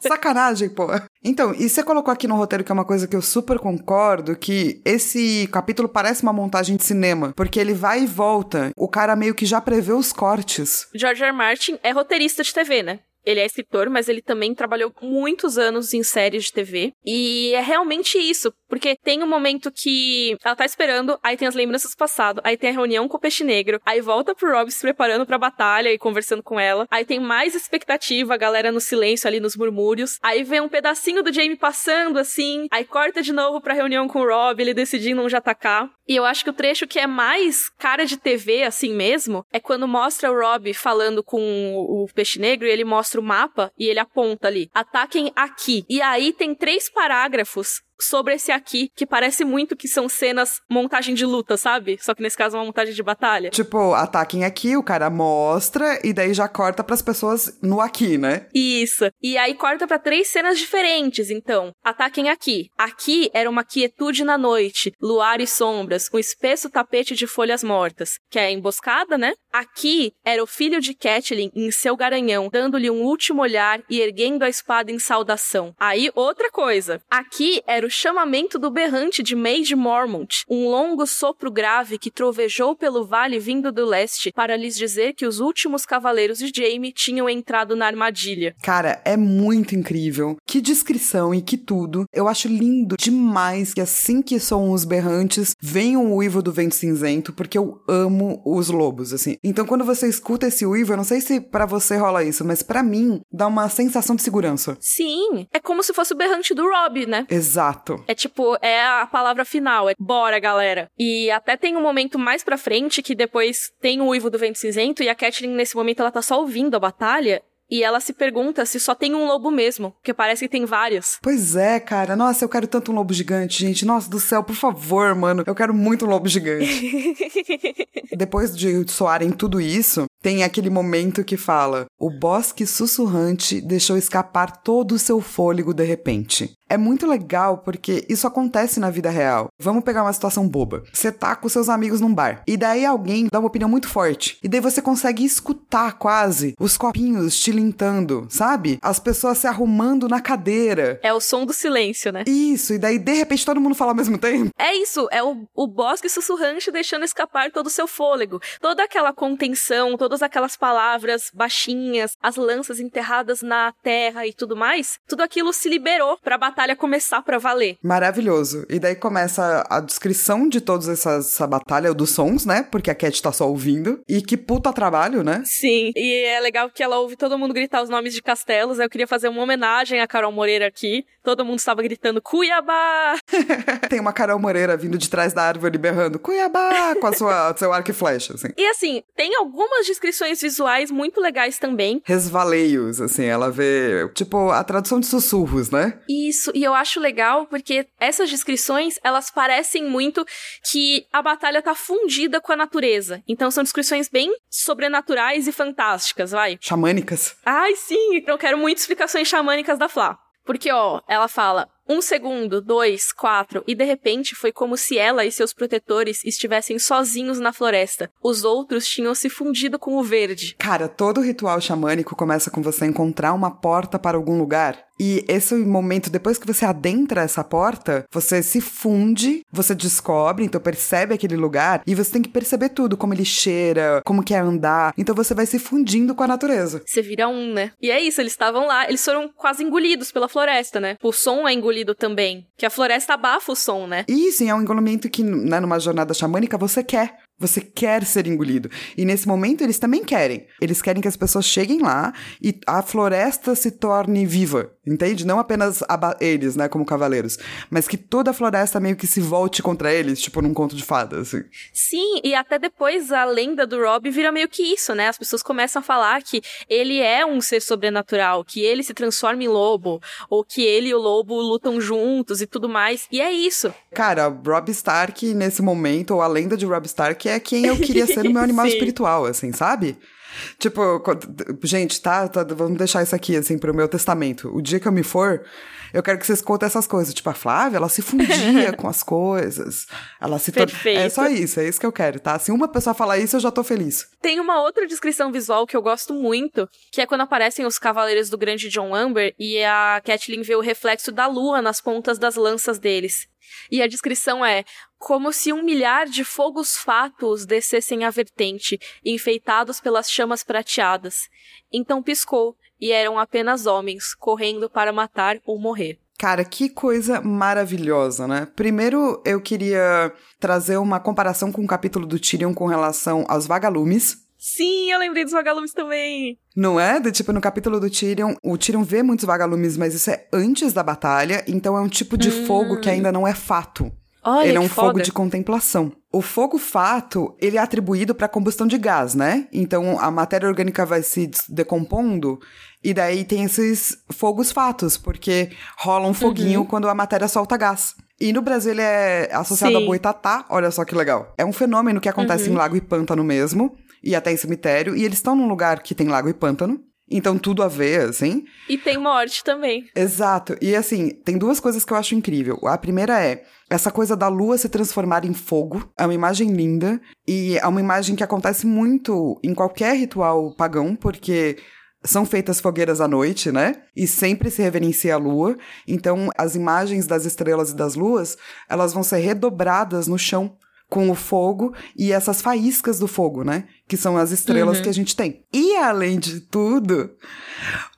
Sacanagem, pô. Então, e você colocou aqui no roteiro que é uma coisa que eu super concordo, que esse capítulo parece uma montagem de cinema, porque ele vai e volta. O cara meio que já prevê os cortes. George R. R. Martin é roteirista de TV, né? Ele é escritor, mas ele também trabalhou muitos anos em séries de TV. E é realmente isso, porque tem um momento que ela tá esperando, aí tem as lembranças do passado, aí tem a reunião com o Peixe Negro, aí volta pro Rob se preparando pra batalha e conversando com ela, aí tem mais expectativa, a galera no silêncio ali nos murmúrios, aí vem um pedacinho do Jamie passando assim, aí corta de novo pra reunião com o Rob, ele decidindo onde atacar. E eu acho que o trecho que é mais cara de TV, assim mesmo, é quando mostra o Rob falando com o Peixe Negro e ele mostra o mapa e ele aponta ali: ataquem aqui. E aí tem três parágrafos sobre esse aqui, que parece muito que são cenas montagem de luta, sabe? Só que nesse caso é uma montagem de batalha. Tipo, ataquem aqui, o cara mostra e daí já corta para as pessoas no aqui, né? Isso. E aí corta para três cenas diferentes, então. Ataquem aqui. Aqui era uma quietude na noite, luar e sombras, um espesso tapete de folhas mortas, que é a emboscada, né? Aqui era o filho de Catelyn em seu garanhão, dando-lhe um último olhar e erguendo a espada em saudação. Aí outra coisa. Aqui era o chamamento do berrante de Maid Mormont, um longo sopro grave que trovejou pelo vale vindo do leste para lhes dizer que os últimos cavaleiros de Jaime tinham entrado na armadilha. Cara, é muito incrível. Que descrição e que tudo. Eu acho lindo demais que assim que soam os berrantes, venham o uivo do vento cinzento, porque eu amo os lobos, assim. Então quando você escuta esse uivo, eu não sei se para você rola isso, mas para mim dá uma sensação de segurança. Sim, é como se fosse o berrante do Rob, né? Exato. Exato. É tipo, é a palavra final, é bora, galera. E até tem um momento mais pra frente que depois tem o uivo do vento cinzento e a Catelyn nesse momento ela tá só ouvindo a batalha e ela se pergunta se só tem um lobo mesmo, porque parece que tem vários. Pois é, cara. Nossa, eu quero tanto um lobo gigante, gente. Nossa do céu, por favor, mano. Eu quero muito um lobo gigante. (laughs) Depois de soarem tudo isso, tem aquele momento que fala: o bosque sussurrante deixou escapar todo o seu fôlego de repente. É muito legal porque isso acontece na vida real. Vamos pegar uma situação boba. Você tá com seus amigos num bar e daí alguém dá uma opinião muito forte e daí você consegue escutar quase os copinhos tilintando, sabe? As pessoas se arrumando na cadeira. É o som do silêncio, né? Isso, e daí de repente todo mundo fala ao mesmo tempo. É isso, é o, o bosque sussurrante deixando escapar todo o seu fôlego. Toda aquela contenção, todas aquelas palavras baixinhas, as lanças enterradas na terra e tudo mais, tudo aquilo se liberou pra batalha batalha começar pra valer. Maravilhoso. E daí começa a descrição de toda essa, essa batalha dos sons, né? Porque a Cat tá só ouvindo. E que puta trabalho, né? Sim. E é legal que ela ouve todo mundo gritar os nomes de castelos. Eu queria fazer uma homenagem a Carol Moreira aqui. Todo mundo estava gritando Cuiabá! (laughs) Tem uma Carol Moreira vindo de trás da árvore berrando Cuiabá com a sua (laughs) seu arco e flecha, assim. E assim, tem algumas descrições visuais muito legais também. Resvaleios, assim, ela vê, tipo, a tradução de sussurros, né? Isso, e eu acho legal porque essas descrições, elas parecem muito que a batalha tá fundida com a natureza. Então são descrições bem sobrenaturais e fantásticas, vai. Xamânicas. Ai, sim, eu quero muito explicações xamânicas da Flá. Porque, ó, ela fala: um segundo, dois, quatro, e de repente foi como se ela e seus protetores estivessem sozinhos na floresta. Os outros tinham se fundido com o verde. Cara, todo ritual xamânico começa com você encontrar uma porta para algum lugar. E esse momento, depois que você adentra essa porta, você se funde, você descobre, então percebe aquele lugar, e você tem que perceber tudo, como ele cheira, como que é andar. Então você vai se fundindo com a natureza. Você vira um, né? E é isso, eles estavam lá, eles foram quase engolidos pela floresta, né? O som é engolido também. Que a floresta abafa o som, né? Isso, é um engolimento que, né, numa jornada xamânica, você quer. Você quer ser engolido. E nesse momento eles também querem. Eles querem que as pessoas cheguem lá e a floresta se torne viva. Entende? Não apenas eles, né, como cavaleiros, mas que toda a floresta meio que se volte contra eles, tipo num conto de fadas, assim. Sim, e até depois a lenda do Rob vira meio que isso, né? As pessoas começam a falar que ele é um ser sobrenatural, que ele se transforma em lobo, ou que ele e o lobo lutam juntos e tudo mais. E é isso. Cara, Rob Stark nesse momento, ou a lenda de Rob Stark é quem eu queria ser no meu animal (laughs) espiritual, assim, sabe? Tipo, gente, tá, tá, Vamos deixar isso aqui, assim, pro meu testamento. O dia que eu me for, eu quero que vocês contem essas coisas. Tipo, a Flávia, ela se fundia (laughs) com as coisas. Ela se Perfeito. É só isso, é isso que eu quero, tá? Se uma pessoa falar isso, eu já tô feliz. Tem uma outra descrição visual que eu gosto muito, que é quando aparecem os cavaleiros do grande John Amber e a Catelyn vê o reflexo da lua nas pontas das lanças deles. E a descrição é: como se um milhar de fogos fatos descessem a vertente, enfeitados pelas chamas prateadas. Então piscou, e eram apenas homens, correndo para matar ou morrer. Cara, que coisa maravilhosa, né? Primeiro, eu queria trazer uma comparação com o capítulo do Tyrion com relação aos vagalumes. Sim, eu lembrei dos vagalumes também. Não é? De, tipo, no capítulo do Tyrion, o Tyrion vê muitos vagalumes, mas isso é antes da batalha, então é um tipo de hum. fogo que ainda não é fato. Olha, ele é um fogo de contemplação. O fogo fato, ele é atribuído para combustão de gás, né? Então a matéria orgânica vai se decompondo e daí tem esses fogos fatos, porque rola um foguinho uhum. quando a matéria solta gás. E no Brasil ele é associado Sim. a boitatá, olha só que legal. É um fenômeno que acontece uhum. em lago e pântano mesmo, e até em cemitério, e eles estão num lugar que tem lago e pântano. Então, tudo a ver, assim. E tem morte também. Exato. E, assim, tem duas coisas que eu acho incrível. A primeira é essa coisa da lua se transformar em fogo. É uma imagem linda. E é uma imagem que acontece muito em qualquer ritual pagão, porque são feitas fogueiras à noite, né? E sempre se reverencia a lua. Então, as imagens das estrelas e das luas, elas vão ser redobradas no chão com o fogo e essas faíscas do fogo, né? Que são as estrelas uhum. que a gente tem. E além de tudo,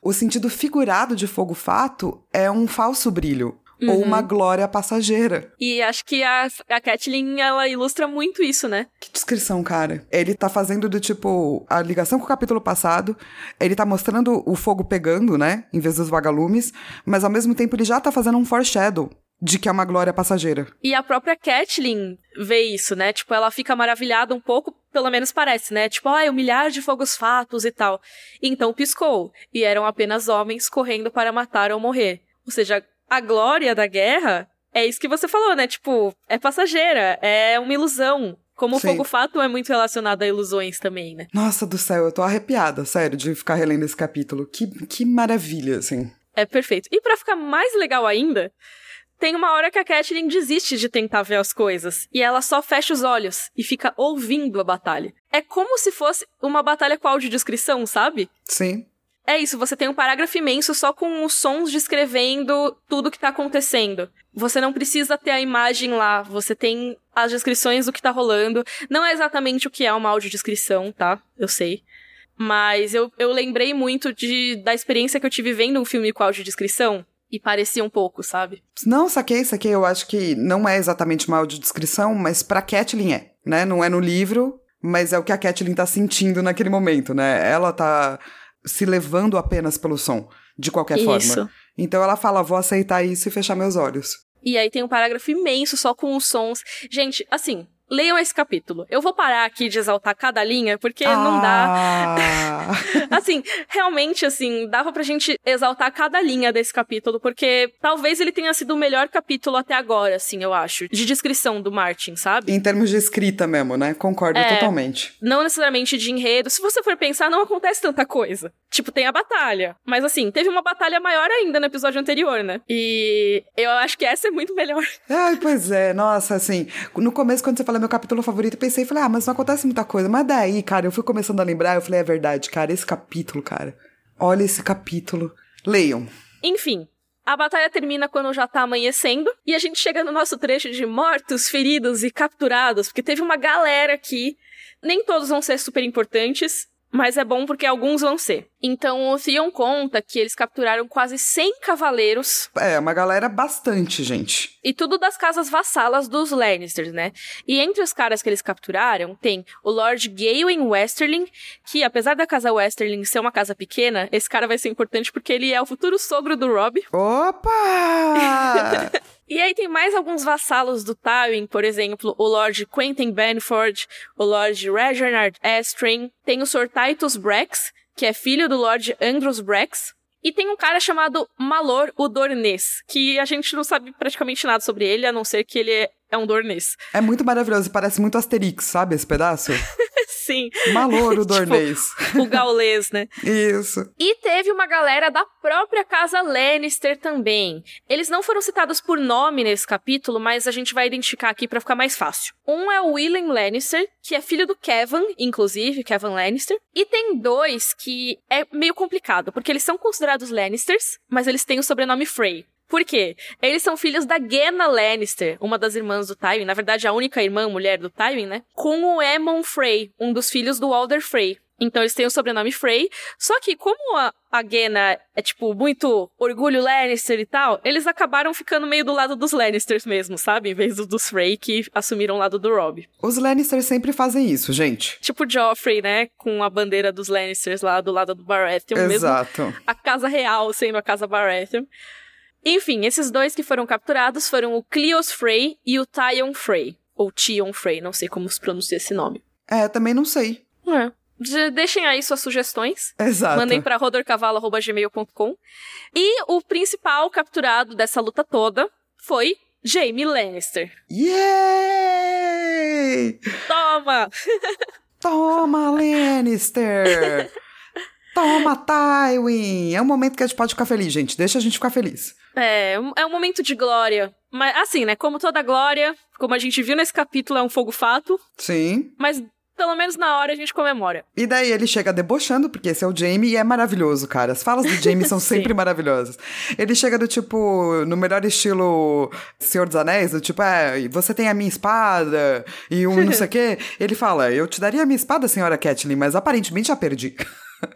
o sentido figurado de fogo fato é um falso brilho. Uhum. Ou uma glória passageira. E acho que a, a Kathleen, ela ilustra muito isso, né? Que descrição, cara. Ele tá fazendo do tipo, a ligação com o capítulo passado, ele tá mostrando o fogo pegando, né? Em vez dos vagalumes, mas ao mesmo tempo ele já tá fazendo um foreshadow de que é uma glória passageira. E a própria Kathleen vê isso, né? Tipo, ela fica maravilhada um pouco, pelo menos parece, né? Tipo, ai, um milhar de fogos fatos e tal. Então piscou, e eram apenas homens correndo para matar ou morrer. Ou seja, a glória da guerra é isso que você falou, né? Tipo, é passageira, é uma ilusão. Como Sim. o fogo fato é muito relacionado a ilusões também, né? Nossa do céu, eu tô arrepiada, sério, de ficar relendo esse capítulo. Que, que maravilha, assim. É perfeito. E para ficar mais legal ainda, tem uma hora que a Catelyn desiste de tentar ver as coisas e ela só fecha os olhos e fica ouvindo a batalha. É como se fosse uma batalha com audiodescrição, sabe? Sim. É isso, você tem um parágrafo imenso só com os sons descrevendo tudo que tá acontecendo. Você não precisa ter a imagem lá, você tem as descrições do que tá rolando. Não é exatamente o que é uma audiodescrição, tá? Eu sei. Mas eu, eu lembrei muito de, da experiência que eu tive vendo um filme com audiodescrição. E parecia um pouco, sabe? Não, saquei, saquei. Eu acho que não é exatamente uma audiodescrição, mas pra Kathleen é, né? Não é no livro, mas é o que a Kathleen tá sentindo naquele momento, né? Ela tá se levando apenas pelo som, de qualquer Isso. forma. Então ela fala, vou aceitar isso e fechar meus olhos. E aí tem um parágrafo imenso só com os sons. Gente, assim, leiam esse capítulo. Eu vou parar aqui de exaltar cada linha, porque não dá. Ah, (laughs) Assim, realmente, assim, dava pra gente exaltar cada linha desse capítulo, porque talvez ele tenha sido o melhor capítulo até agora, assim, eu acho. De descrição do Martin, sabe? em termos de escrita mesmo, né? Concordo É. totalmente. Não necessariamente de enredo. Se você for pensar, não acontece tanta coisa. Tipo, tem a batalha. Mas assim, teve uma batalha maior ainda no episódio anterior, né? E eu acho que essa é muito melhor. Ai, pois é, nossa, assim, no começo, quando você falou meu capítulo favorito, pensei, falei, ah, mas não acontece muita coisa. Mas daí, cara, eu fui começando a lembrar, eu falei, é verdade, cara, esse capítulo, cara. Olha esse capítulo. Leiam. Enfim. A batalha termina quando já tá amanhecendo e a gente chega no nosso trecho de mortos, feridos e capturados, porque teve uma galera aqui. Nem todos vão ser super importantes, mas é bom porque alguns vão ser. Então o Theon conta que eles capturaram quase 100 cavaleiros É, uma galera bastante, gente. e tudo das casas vassalas dos Lannisters, né? E entre os caras que eles capturaram tem o Lord Gawain Westerling, que apesar da casa Westerling ser uma casa pequena, esse cara vai ser importante porque ele é o futuro sogro do Robb. Opa! (laughs) E aí tem mais alguns vassalos do Tywin, por exemplo, o Lord Quentin Benford, o Lord Reginald Estrin, tem o Sir Titus Brax, que é filho do Lord Andros Brax, e tem um cara chamado Malor o Dornês, que a gente não sabe praticamente nada sobre ele, a não ser que ele é, é um Dornês. é muito maravilhoso, parece muito Asterix, sabe esse pedaço? (laughs) Sim. Malouro (laughs) Tipo, Dornês. o gaulês, né? Isso. E teve uma galera da própria casa Lannister também. Eles não foram citados por nome nesse capítulo, mas a gente vai identificar aqui pra ficar mais fácil. Um é o William Lannister, que é filho do Kevin, inclusive, Kevin Lannister. E tem dois que é meio complicado, porque eles são considerados Lannisters, mas eles têm o sobrenome Frey. Por quê? Eles são filhos da Genna Lannister, uma das irmãs do Tywin, na verdade a única irmã mulher do Tywin, né? Com o Aemon Frey, um dos filhos do Walder Frey. Então eles têm o sobrenome Frey, só que como a, a Genna é tipo muito orgulho Lannister e tal, eles acabaram ficando meio do lado dos Lannisters mesmo, sabe? Em vez do- dos Frey que assumiram o lado do Robb. Os Lannister sempre fazem isso, gente. Tipo Joffrey, né? Com a bandeira dos Lannisters lá do lado do Baratheon mesmo Exato. a casa real sendo a casa Baratheon. Enfim, esses dois que foram capturados foram o Cleos Frey e o Tyon Frey. Ou Tion Frey, não sei como se pronuncia esse nome. É, também não sei. É. De- Deixem aí suas sugestões. Exato. Mandem pra rodorcavalo.gmail.com. E o principal capturado dessa luta toda foi Jaime Lannister. Yay! Toma! (laughs) Toma, Lannister! (laughs) Toma, Tywin! É um momento que a gente pode ficar feliz, gente. Deixa a gente ficar feliz. É, um- é um momento de glória. Mas, assim, né? Como toda glória, como a gente viu nesse capítulo, é um fogo fato. Sim. Mas pelo menos na hora a gente comemora. E daí ele chega debochando, porque esse é o Jamie e é maravilhoso, cara. As falas do Jamie (laughs) são sempre maravilhosas. Ele chega do tipo, no melhor estilo Senhor dos Anéis, do tipo, é, você tem a minha espada e um não sei o (laughs) quê. Ele fala, eu te daria a minha espada, senhora Catelyn, mas aparentemente já perdi. (laughs)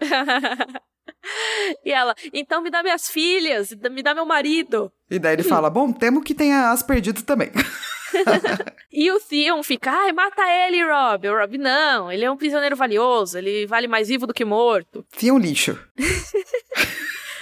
(laughs) e ela, então me dá minhas filhas, me dá meu marido. E daí ele fala, bom, temo que tenha as perdido também. (laughs) (laughs) E o Theon fica, ai, mata ele, Rob. O Rob, não, ele é um prisioneiro valioso, ele vale mais vivo do que morto. Um lixo.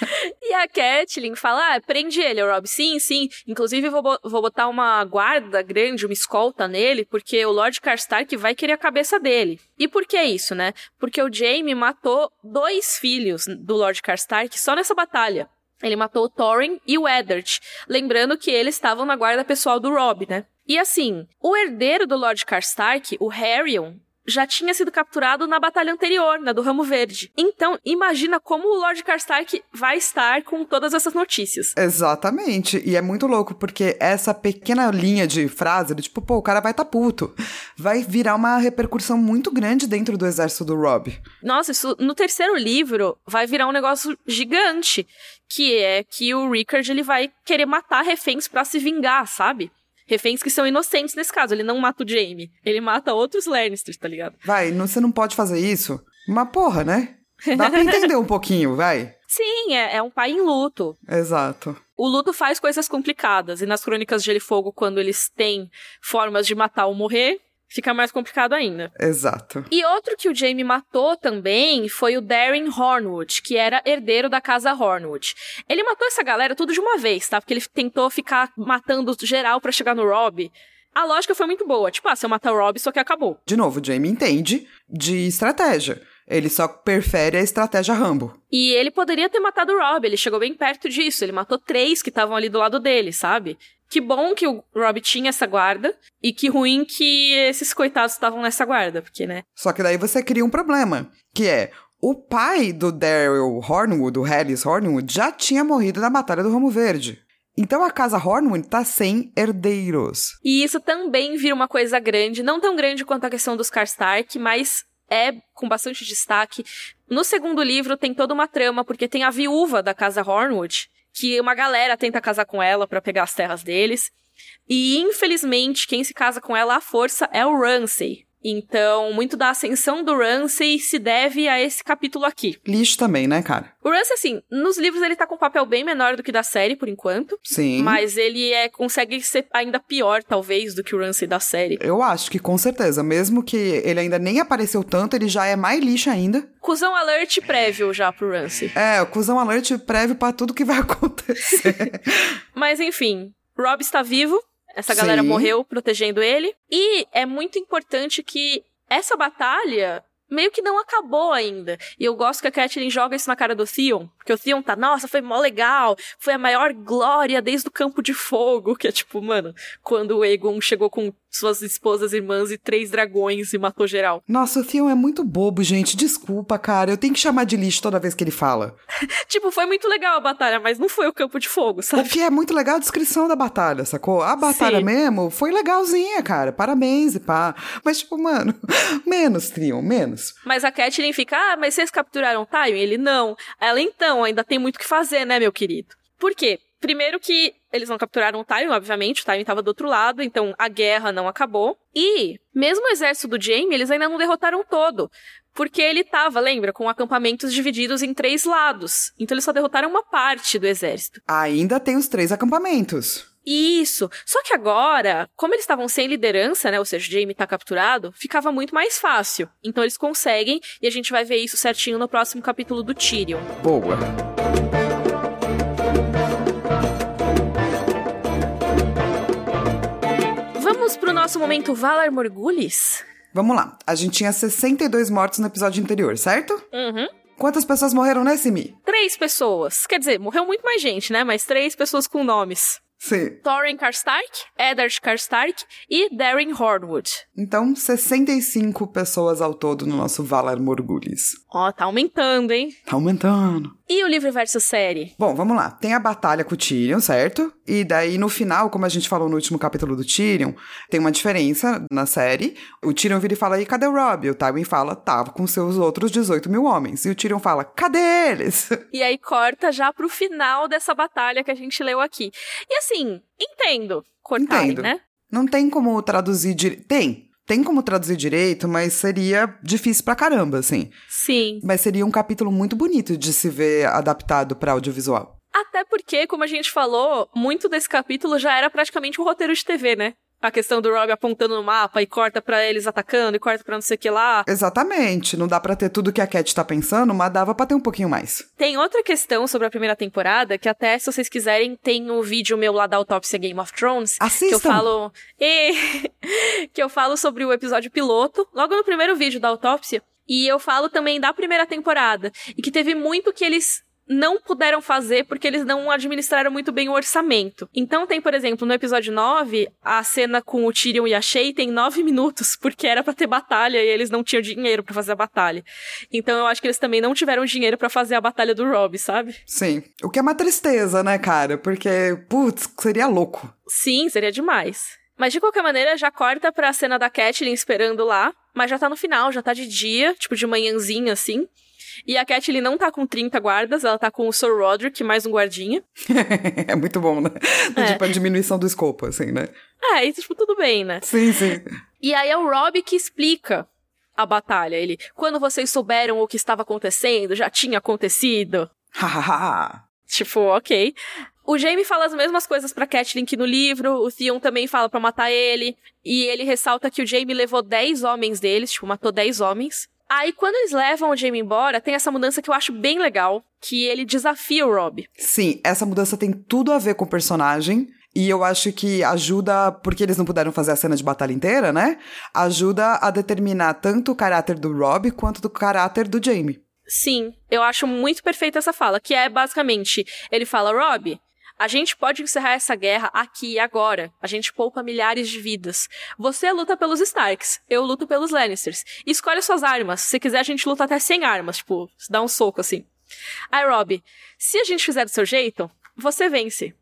(laughs) E a Catelyn fala, ah, prende ele, Rob. Sim, sim. Inclusive, vou, vou botar uma guarda grande, uma escolta nele, porque o Lord Karstark vai querer a cabeça dele. E por que isso, né? Porque o Jaime matou dois filhos do Lord Karstark só nessa batalha. Ele matou o Thorin e o Eddard. Lembrando que eles estavam na guarda pessoal do Rob, né? E assim, o herdeiro do Lord Karstark, o Harrion, já tinha sido capturado na batalha anterior, na do Ramo Verde. Então, imagina como o Lord Karstark vai estar com todas essas notícias. Exatamente. E é muito louco, porque essa pequena linha de frase, do tipo, pô, o cara vai tá puto, vai virar uma repercussão muito grande dentro do exército do Rob. Nossa, isso no terceiro livro vai virar um negócio gigante, que é que o Rickard ele vai querer matar reféns pra se vingar, sabe? Reféns que são inocentes nesse caso, ele não mata o Jaime, ele mata outros Lannisters, tá ligado? Vai, não- você não pode fazer isso. Mas porra, né? Dá pra (laughs) entender um pouquinho, vai. Sim, é, é um pai em luto. Exato. o luto faz coisas complicadas. E nas Crônicas de Gelo e Fogo, quando eles têm formas de matar ou morrer, fica mais complicado ainda. Exato. E outro que o Jaime matou também foi o Darren Hornwood, que era herdeiro da casa Hornwood. Ele matou essa galera tudo de uma vez, tá? Porque ele tentou ficar matando geral para chegar no Rob. A lógica foi muito boa. Tipo, ah, se eu matar o Rob, só que acabou. De novo, o Jamie entende de estratégia. Ele só prefere a estratégia Rambo. E ele poderia ter matado o Rob, ele chegou bem perto disso. Ele matou três que estavam ali do lado dele, sabe? Que bom que o Rob tinha essa guarda, e que ruim que esses coitados estavam nessa guarda, porque, né? Só que daí você cria um problema, que é o pai do Daryl Hornwood, o Harris Hornwood, já tinha morrido na Batalha do Ramo Verde. Então a casa Hornwood tá sem herdeiros. E isso também vira uma coisa grande, não tão grande quanto a questão dos Karstark, mas é com bastante destaque. No segundo livro tem toda uma trama, porque tem a viúva da casa Hornwood, que uma galera tenta casar com ela para pegar as terras deles. E infelizmente, quem se casa com ela à força é o Ramsay. Então, muito da ascensão do Ramsay se deve a esse capítulo aqui. Lixo também, né, cara? O Ramsay, assim, nos livros ele tá com um papel bem menor do que da série, por enquanto. Sim. Mas ele é consegue ser ainda pior, talvez, do que o Ramsay da série. Eu acho que com certeza. Mesmo que ele ainda nem apareceu tanto, ele já é mais lixo ainda. Cusão alert prévio já pro Ramsay. É, o cuzão alert prévio para tudo que vai (laughs) acontecer. (laughs) Mas enfim, Rob está vivo, essa galera Sim. morreu protegendo ele. E é muito importante que essa batalha meio que não acabou ainda. E eu gosto que a Catelyn joga isso na cara do Theon. Porque o Theon tá, nossa, foi mó legal. Foi a maior glória desde o Campo de Fogo. Que é tipo, mano, quando o Aegon chegou com suas esposas, irmãs e três dragões e matou geral. Nossa, o Theon é muito bobo, gente. Desculpa, cara. Eu tenho que chamar de lixo toda vez que ele fala. (laughs) tipo, foi muito legal a batalha, mas não foi o Campo de Fogo, sabe? é muito legal é a descrição da batalha, sacou? A batalha Sim. mesmo foi legalzinha, cara. Parabéns e pá. Mas, tipo, mano, (laughs) menos, Theon, menos. Mas a Catelyn fica, ah, mas vocês capturaram o Tywin? Ele, não. Ela, então, ainda tem muito o que fazer, né, meu querido? Por quê? Primeiro que eles não capturaram o Tywin, obviamente, o Tywin tava do outro lado, então a guerra não acabou. E, mesmo o exército do Jaime, eles ainda não derrotaram todo. Porque ele tava, lembra, com acampamentos divididos em três lados. Então eles só derrotaram uma parte do exército. Ainda tem os três acampamentos. Isso. Só que agora, como eles estavam sem liderança, né? Ou seja, o Jaime tá capturado, ficava muito mais fácil. Então eles conseguem, e a gente vai ver isso certinho no próximo capítulo do Tyrion. Boa. Vamos pro nosso momento Valar Morgulis? Vamos lá. A gente tinha 62 mortos no episódio anterior, certo? Uhum. Quantas pessoas morreram nesse Mi? Três pessoas. Quer dizer, morreu muito mais gente, né? Mas três pessoas com nomes. Sim. Thorin Karstark, Eddard Karstark e Darren Hornwood. Então, 65 pessoas ao todo no nosso Valar Morgulis. Ó, tá aumentando, hein? Tá aumentando. E o livro versus série? Bom, vamos lá. Tem a batalha com o Tyrion, certo? E daí, no final, como a gente falou no último capítulo do Tyrion, tem uma diferença na série. O Tyrion vira e fala, e cadê o Robb? O Tywin fala, tava com seus outros 18 mil homens. E o Tyrion fala, cadê eles? (laughs) E aí corta já pro final dessa batalha que a gente leu aqui. E assim, entendo cortarem, Entendo. né? Não tem como traduzir direito. Tem. Tem como traduzir direito, mas seria difícil pra caramba, assim. Sim. Mas seria um capítulo muito bonito de se ver adaptado pra audiovisual. Até porque, como a gente falou, muito desse capítulo já era praticamente um roteiro de TV, né? A questão do Rob apontando no mapa e corta pra eles atacando e corta pra não sei o que lá. Exatamente. Não dá pra ter tudo que a Cat tá pensando, mas dava pra ter um pouquinho mais. Tem outra questão sobre a primeira temporada, que até se vocês quiserem, tem o vídeo meu lá da autópsia Game of Thrones. Assistam! Que eu falo. E... (laughs) que eu falo sobre o episódio piloto, logo no primeiro vídeo da autópsia. E eu falo também da primeira temporada. E que teve muito que eles não puderam fazer porque eles não administraram muito bem o orçamento. Então tem, por exemplo, no episódio 9, a cena com o Tyrion e a Shay tem 9 minutos, porque era pra ter batalha e eles não tinham dinheiro pra fazer a batalha. Então eu acho que eles também não tiveram dinheiro pra fazer a batalha do Rob, sabe? Sim. O que é uma tristeza, né, cara? Porque, putz, seria louco. Sim, seria demais. Mas de qualquer maneira, já corta pra cena da Catelyn esperando lá, mas já tá no final, já tá de dia, tipo de manhãzinha assim. E a Catelyn não tá com 30 guardas, ela tá com o Sir Roderick, mais um guardinha. (laughs) é muito bom, né? É. Tipo, a diminuição do escopo, assim, né? É, e tipo, tudo bem, né? Sim, sim. E aí é o Rob que explica a batalha. Ele, quando vocês souberam o que estava acontecendo, já tinha acontecido. Hahaha. (laughs) Tipo, ok. O Jaime fala as mesmas coisas pra Catelyn que no livro, o Theon também fala pra matar ele, e ele ressalta que o Jaime levou 10 homens deles, tipo, matou 10 homens. Aí, quando eles levam o Jaime embora, tem essa mudança que eu acho bem legal, que ele desafia o Rob. Sim, essa mudança tem tudo a ver com o personagem. E eu acho que ajuda, porque eles não puderam fazer a cena de batalha inteira, né? Ajuda a determinar tanto o caráter do Rob quanto do caráter do Jamie. Sim, eu acho muito perfeita essa fala, que é basicamente, ele fala, Rob, a gente pode encerrar essa guerra aqui e agora. A gente poupa milhares de vidas. Você luta pelos Starks, eu luto pelos Lannisters. Escolhe suas armas. Se quiser, a gente luta até sem armas, tipo, dá um soco assim. Aí, Rob, se a gente fizer do seu jeito, você vence.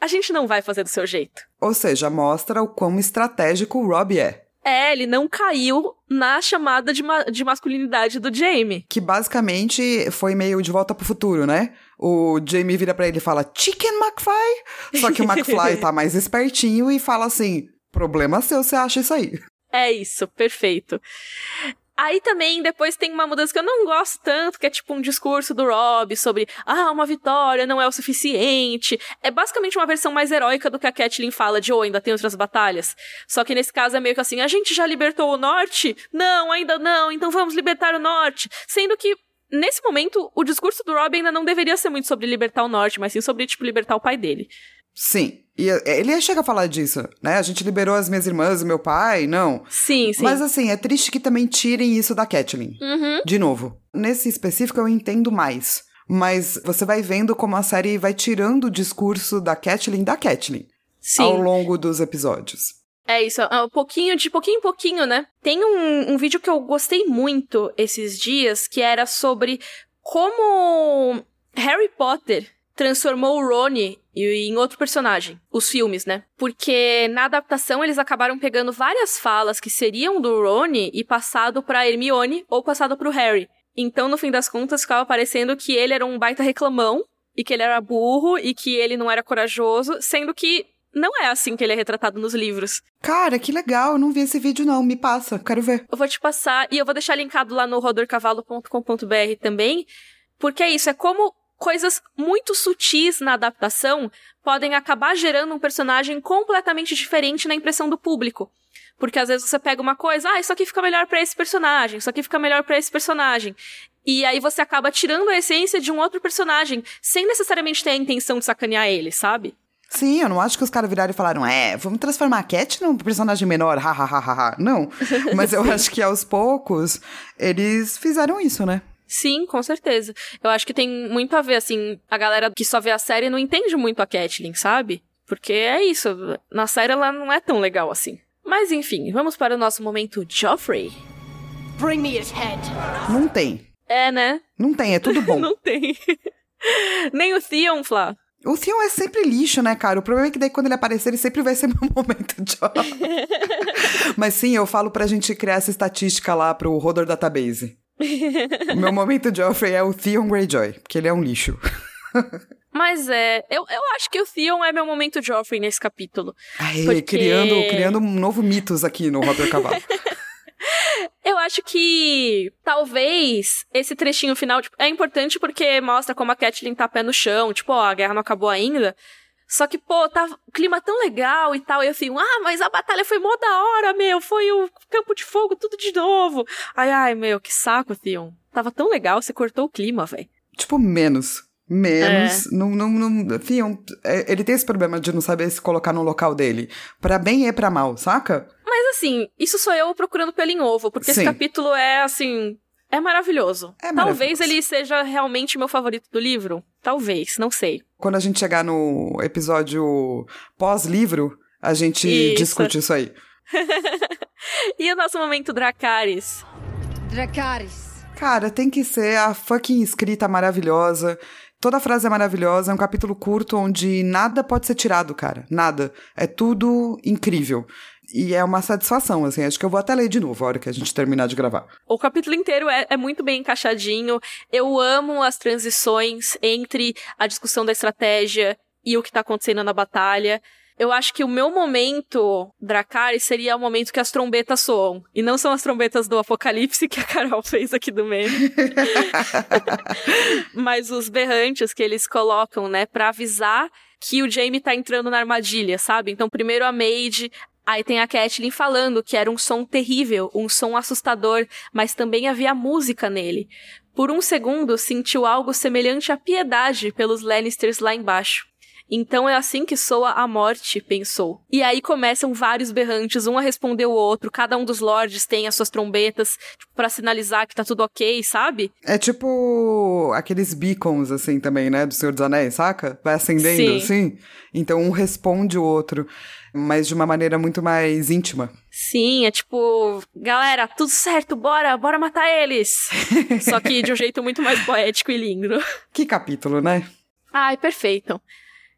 A gente não vai fazer do seu jeito. Ou seja, mostra o quão estratégico o Rob é. É, ele não caiu na chamada de, ma de masculinidade do Jamie. Que basicamente foi meio de volta pro futuro, né? O Jamie vira para ele e fala Chicken McFly. Só que o McFly (laughs) tá mais espertinho e fala assim: problema seu, você acha isso aí. É isso, perfeito. Aí também depois tem uma mudança que eu não gosto tanto, que é tipo um discurso do Rob sobre ah, uma vitória não é o suficiente. É basicamente uma versão mais heróica do que a Catelyn fala de oh, ainda tem outras batalhas. Só que nesse caso é meio que assim, a gente já libertou o norte? Não, ainda não, então vamos libertar o norte. Sendo que nesse momento, o discurso do Rob ainda não deveria ser muito sobre libertar o norte, mas sim sobre, tipo, libertar o pai dele. Sim. E é, ele chega a falar disso, né? A gente liberou as minhas irmãs e meu pai, não. Sim, sim. Mas assim, é triste que também tirem isso da Catelyn. Uhum. De novo. Nesse específico eu entendo mais. Mas você vai vendo como a série vai tirando o discurso da Catelyn da Catelyn. Sim. Ao longo dos episódios. É isso, um pouquinho, de pouquinho em pouquinho, né? Tem um, um vídeo que eu gostei muito esses dias, que era sobre como Harry Potter transformou o Rony em outro personagem, os filmes, né? Porque na adaptação eles acabaram pegando várias falas que seriam do Rony e passado para Hermione ou passado para o Harry. Então, no fim das contas, ficava parecendo que ele era um baita reclamão e que ele era burro e que ele não era corajoso, sendo que não é assim que ele é retratado nos livros. Cara, que legal, eu não vi esse vídeo não, me passa, quero ver. Eu vou te passar e eu vou deixar linkado lá no rodorcavalo.com.br também, porque é isso, é como coisas muito sutis na adaptação podem acabar gerando um personagem completamente diferente na impressão do público. Porque às vezes você pega uma coisa, ah, isso aqui fica melhor para esse personagem, isso aqui fica melhor para esse personagem. E aí você acaba tirando a essência de um outro personagem, sem necessariamente ter a intenção de sacanear ele, sabe? Sim, eu não acho que os caras viraram e falaram, é, vamos transformar a Cat num personagem menor, hahaha. Não. Mas eu (laughs) acho que aos poucos eles fizeram isso, né? Sim, com certeza. Eu acho que tem muito a ver, assim, a galera que só vê a série não entende muito a Catelyn, sabe? Porque é isso, na série ela não é tão legal assim. Mas enfim, vamos para o nosso momento Joffrey. Bring me his head. Não tem. É, né? Não tem, é tudo bom. (laughs) não tem. Nem o Theon, Flá. O Theon é sempre lixo, né, cara? O problema é que daí quando ele aparecer, ele sempre vai ser (laughs) meu momento de (laughs) Mas sim, eu falo pra gente criar essa estatística lá pro Rodor Database. O meu momento Joffrey é o Theon Greyjoy, porque ele é um lixo. (laughs) Mas é, eu, eu acho que o Theon é meu momento Joffrey nesse capítulo. Aê, porque... criando, criando um novo mitos aqui no Robert Cavalo. (laughs) Eu acho que talvez esse trechinho final tipo, é importante porque mostra como a Catelyn tá pé no chão, tipo, ó, a guerra não acabou ainda. Só que, pô, tá clima tão legal e tal. E eu fico, ah, mas a batalha foi mó da hora, meu. Foi o campo de fogo, tudo de novo. Ai, ai, meu, que saco, Theon. Tava tão legal, você cortou o clima, velho. Tipo, menos. Menos. É. Não, não, não, Theon, é, ele tem esse problema de não saber se colocar no local dele. Pra bem e pra mal, saca? Mas assim, isso sou eu procurando pelo em ovo, porque Sim. esse capítulo é assim. É maravilhoso. É Talvez ele seja realmente meu favorito do livro. Talvez, não sei. Quando a gente chegar no episódio pós-livro, a gente isso. discute isso aí. (laughs) e o nosso momento Dracarys? Dracarys. Cara, tem que ser a fucking escrita maravilhosa. Toda frase é maravilhosa, é um capítulo curto onde nada pode ser tirado, cara. Nada. É tudo incrível. E é uma satisfação, assim. Acho que eu vou até ler de novo a hora que a gente terminar de gravar. O capítulo inteiro é, é muito bem encaixadinho. Eu amo as transições entre a discussão da estratégia e o que tá acontecendo na batalha. Eu acho que o meu momento, Dracarys, seria o momento que as trombetas soam. E não são as trombetas do Apocalipse que a Carol (laughs) fez aqui do meme. (laughs) Mas os berrantes que eles colocam, né, pra avisar que o Jamie tá entrando na armadilha, sabe? Então, primeiro a Maid, Aí tem a Catelyn falando que era um som terrível, um som assustador, mas também havia música nele. Por um segundo, sentiu algo semelhante à piedade pelos Lannisters lá embaixo. Então é assim que soa a morte, pensou. E aí começam vários berrantes, um a responder o outro, cada um dos lords tem as suas trombetas tipo, para sinalizar que tá tudo ok, sabe? É tipo aqueles beacons, assim, também, né, do Senhor dos Anéis, saca? Vai acendendo, Sim. assim. Então um responde o outro mas de uma maneira muito mais íntima. Sim, é tipo, galera, tudo certo, bora, bora matar eles. (laughs) Só que de um jeito muito mais poético e lindo. Que capítulo, né? Ai, perfeito.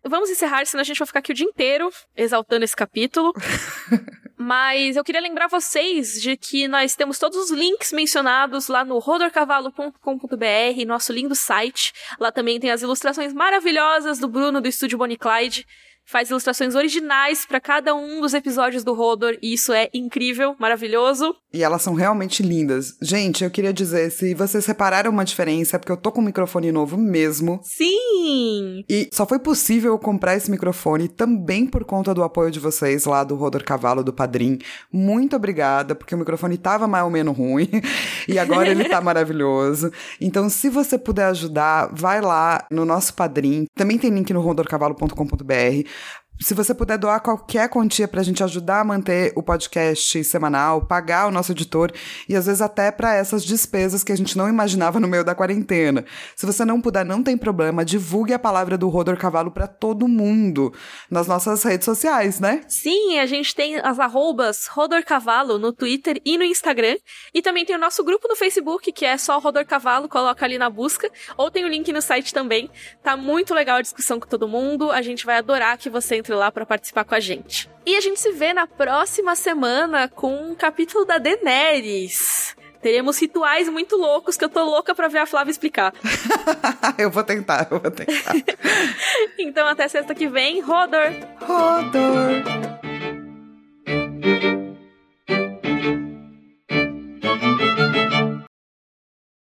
Vamos encerrar, senão a gente vai ficar aqui o dia inteiro exaltando esse capítulo. (laughs) Mas eu queria lembrar vocês de que nós temos todos os links mencionados lá no rodorcavalo.com.br, nosso lindo site. Lá também tem as ilustrações maravilhosas do Bruno do estúdio Bonnie Clyde faz ilustrações originais para cada um dos episódios do Rodor, e isso é incrível, maravilhoso. E elas são realmente lindas. Gente, eu queria dizer, se vocês repararam uma diferença, é porque eu tô com um microfone novo mesmo. Sim! E só foi possível eu comprar esse microfone também por conta do apoio de vocês lá do Rodor Cavalo, do Padrim. Muito obrigada, porque o microfone tava mais ou menos ruim, (laughs) e agora ele tá (laughs) maravilhoso. Então, se você puder ajudar, vai lá no nosso Padrim. Também tem link no rodorcavalo.com.br se você puder doar qualquer quantia para a gente ajudar a manter o podcast semanal, pagar o nosso editor e às vezes até para essas despesas que a gente não imaginava no meio da quarentena. Se você não puder, não tem problema, divulgue a palavra do Rodor Cavalo para todo mundo nas nossas redes sociais, né? Sim, a gente tem as arrobas Rodor Cavalo no Twitter e no Instagram. E também tem o nosso grupo no Facebook, que é só Rodor Cavalo, coloca ali na busca. Ou tem o link no site também. Tá muito legal a discussão com todo mundo. A gente vai adorar que você entre lá para participar com a gente. E a gente se vê na próxima semana com um capítulo da Daenerys. Teremos rituais muito loucos que eu tô louca pra ver a Flávia explicar. (laughs) eu vou tentar, eu vou tentar. (laughs) então até sexta que vem, Rodor! Rodor!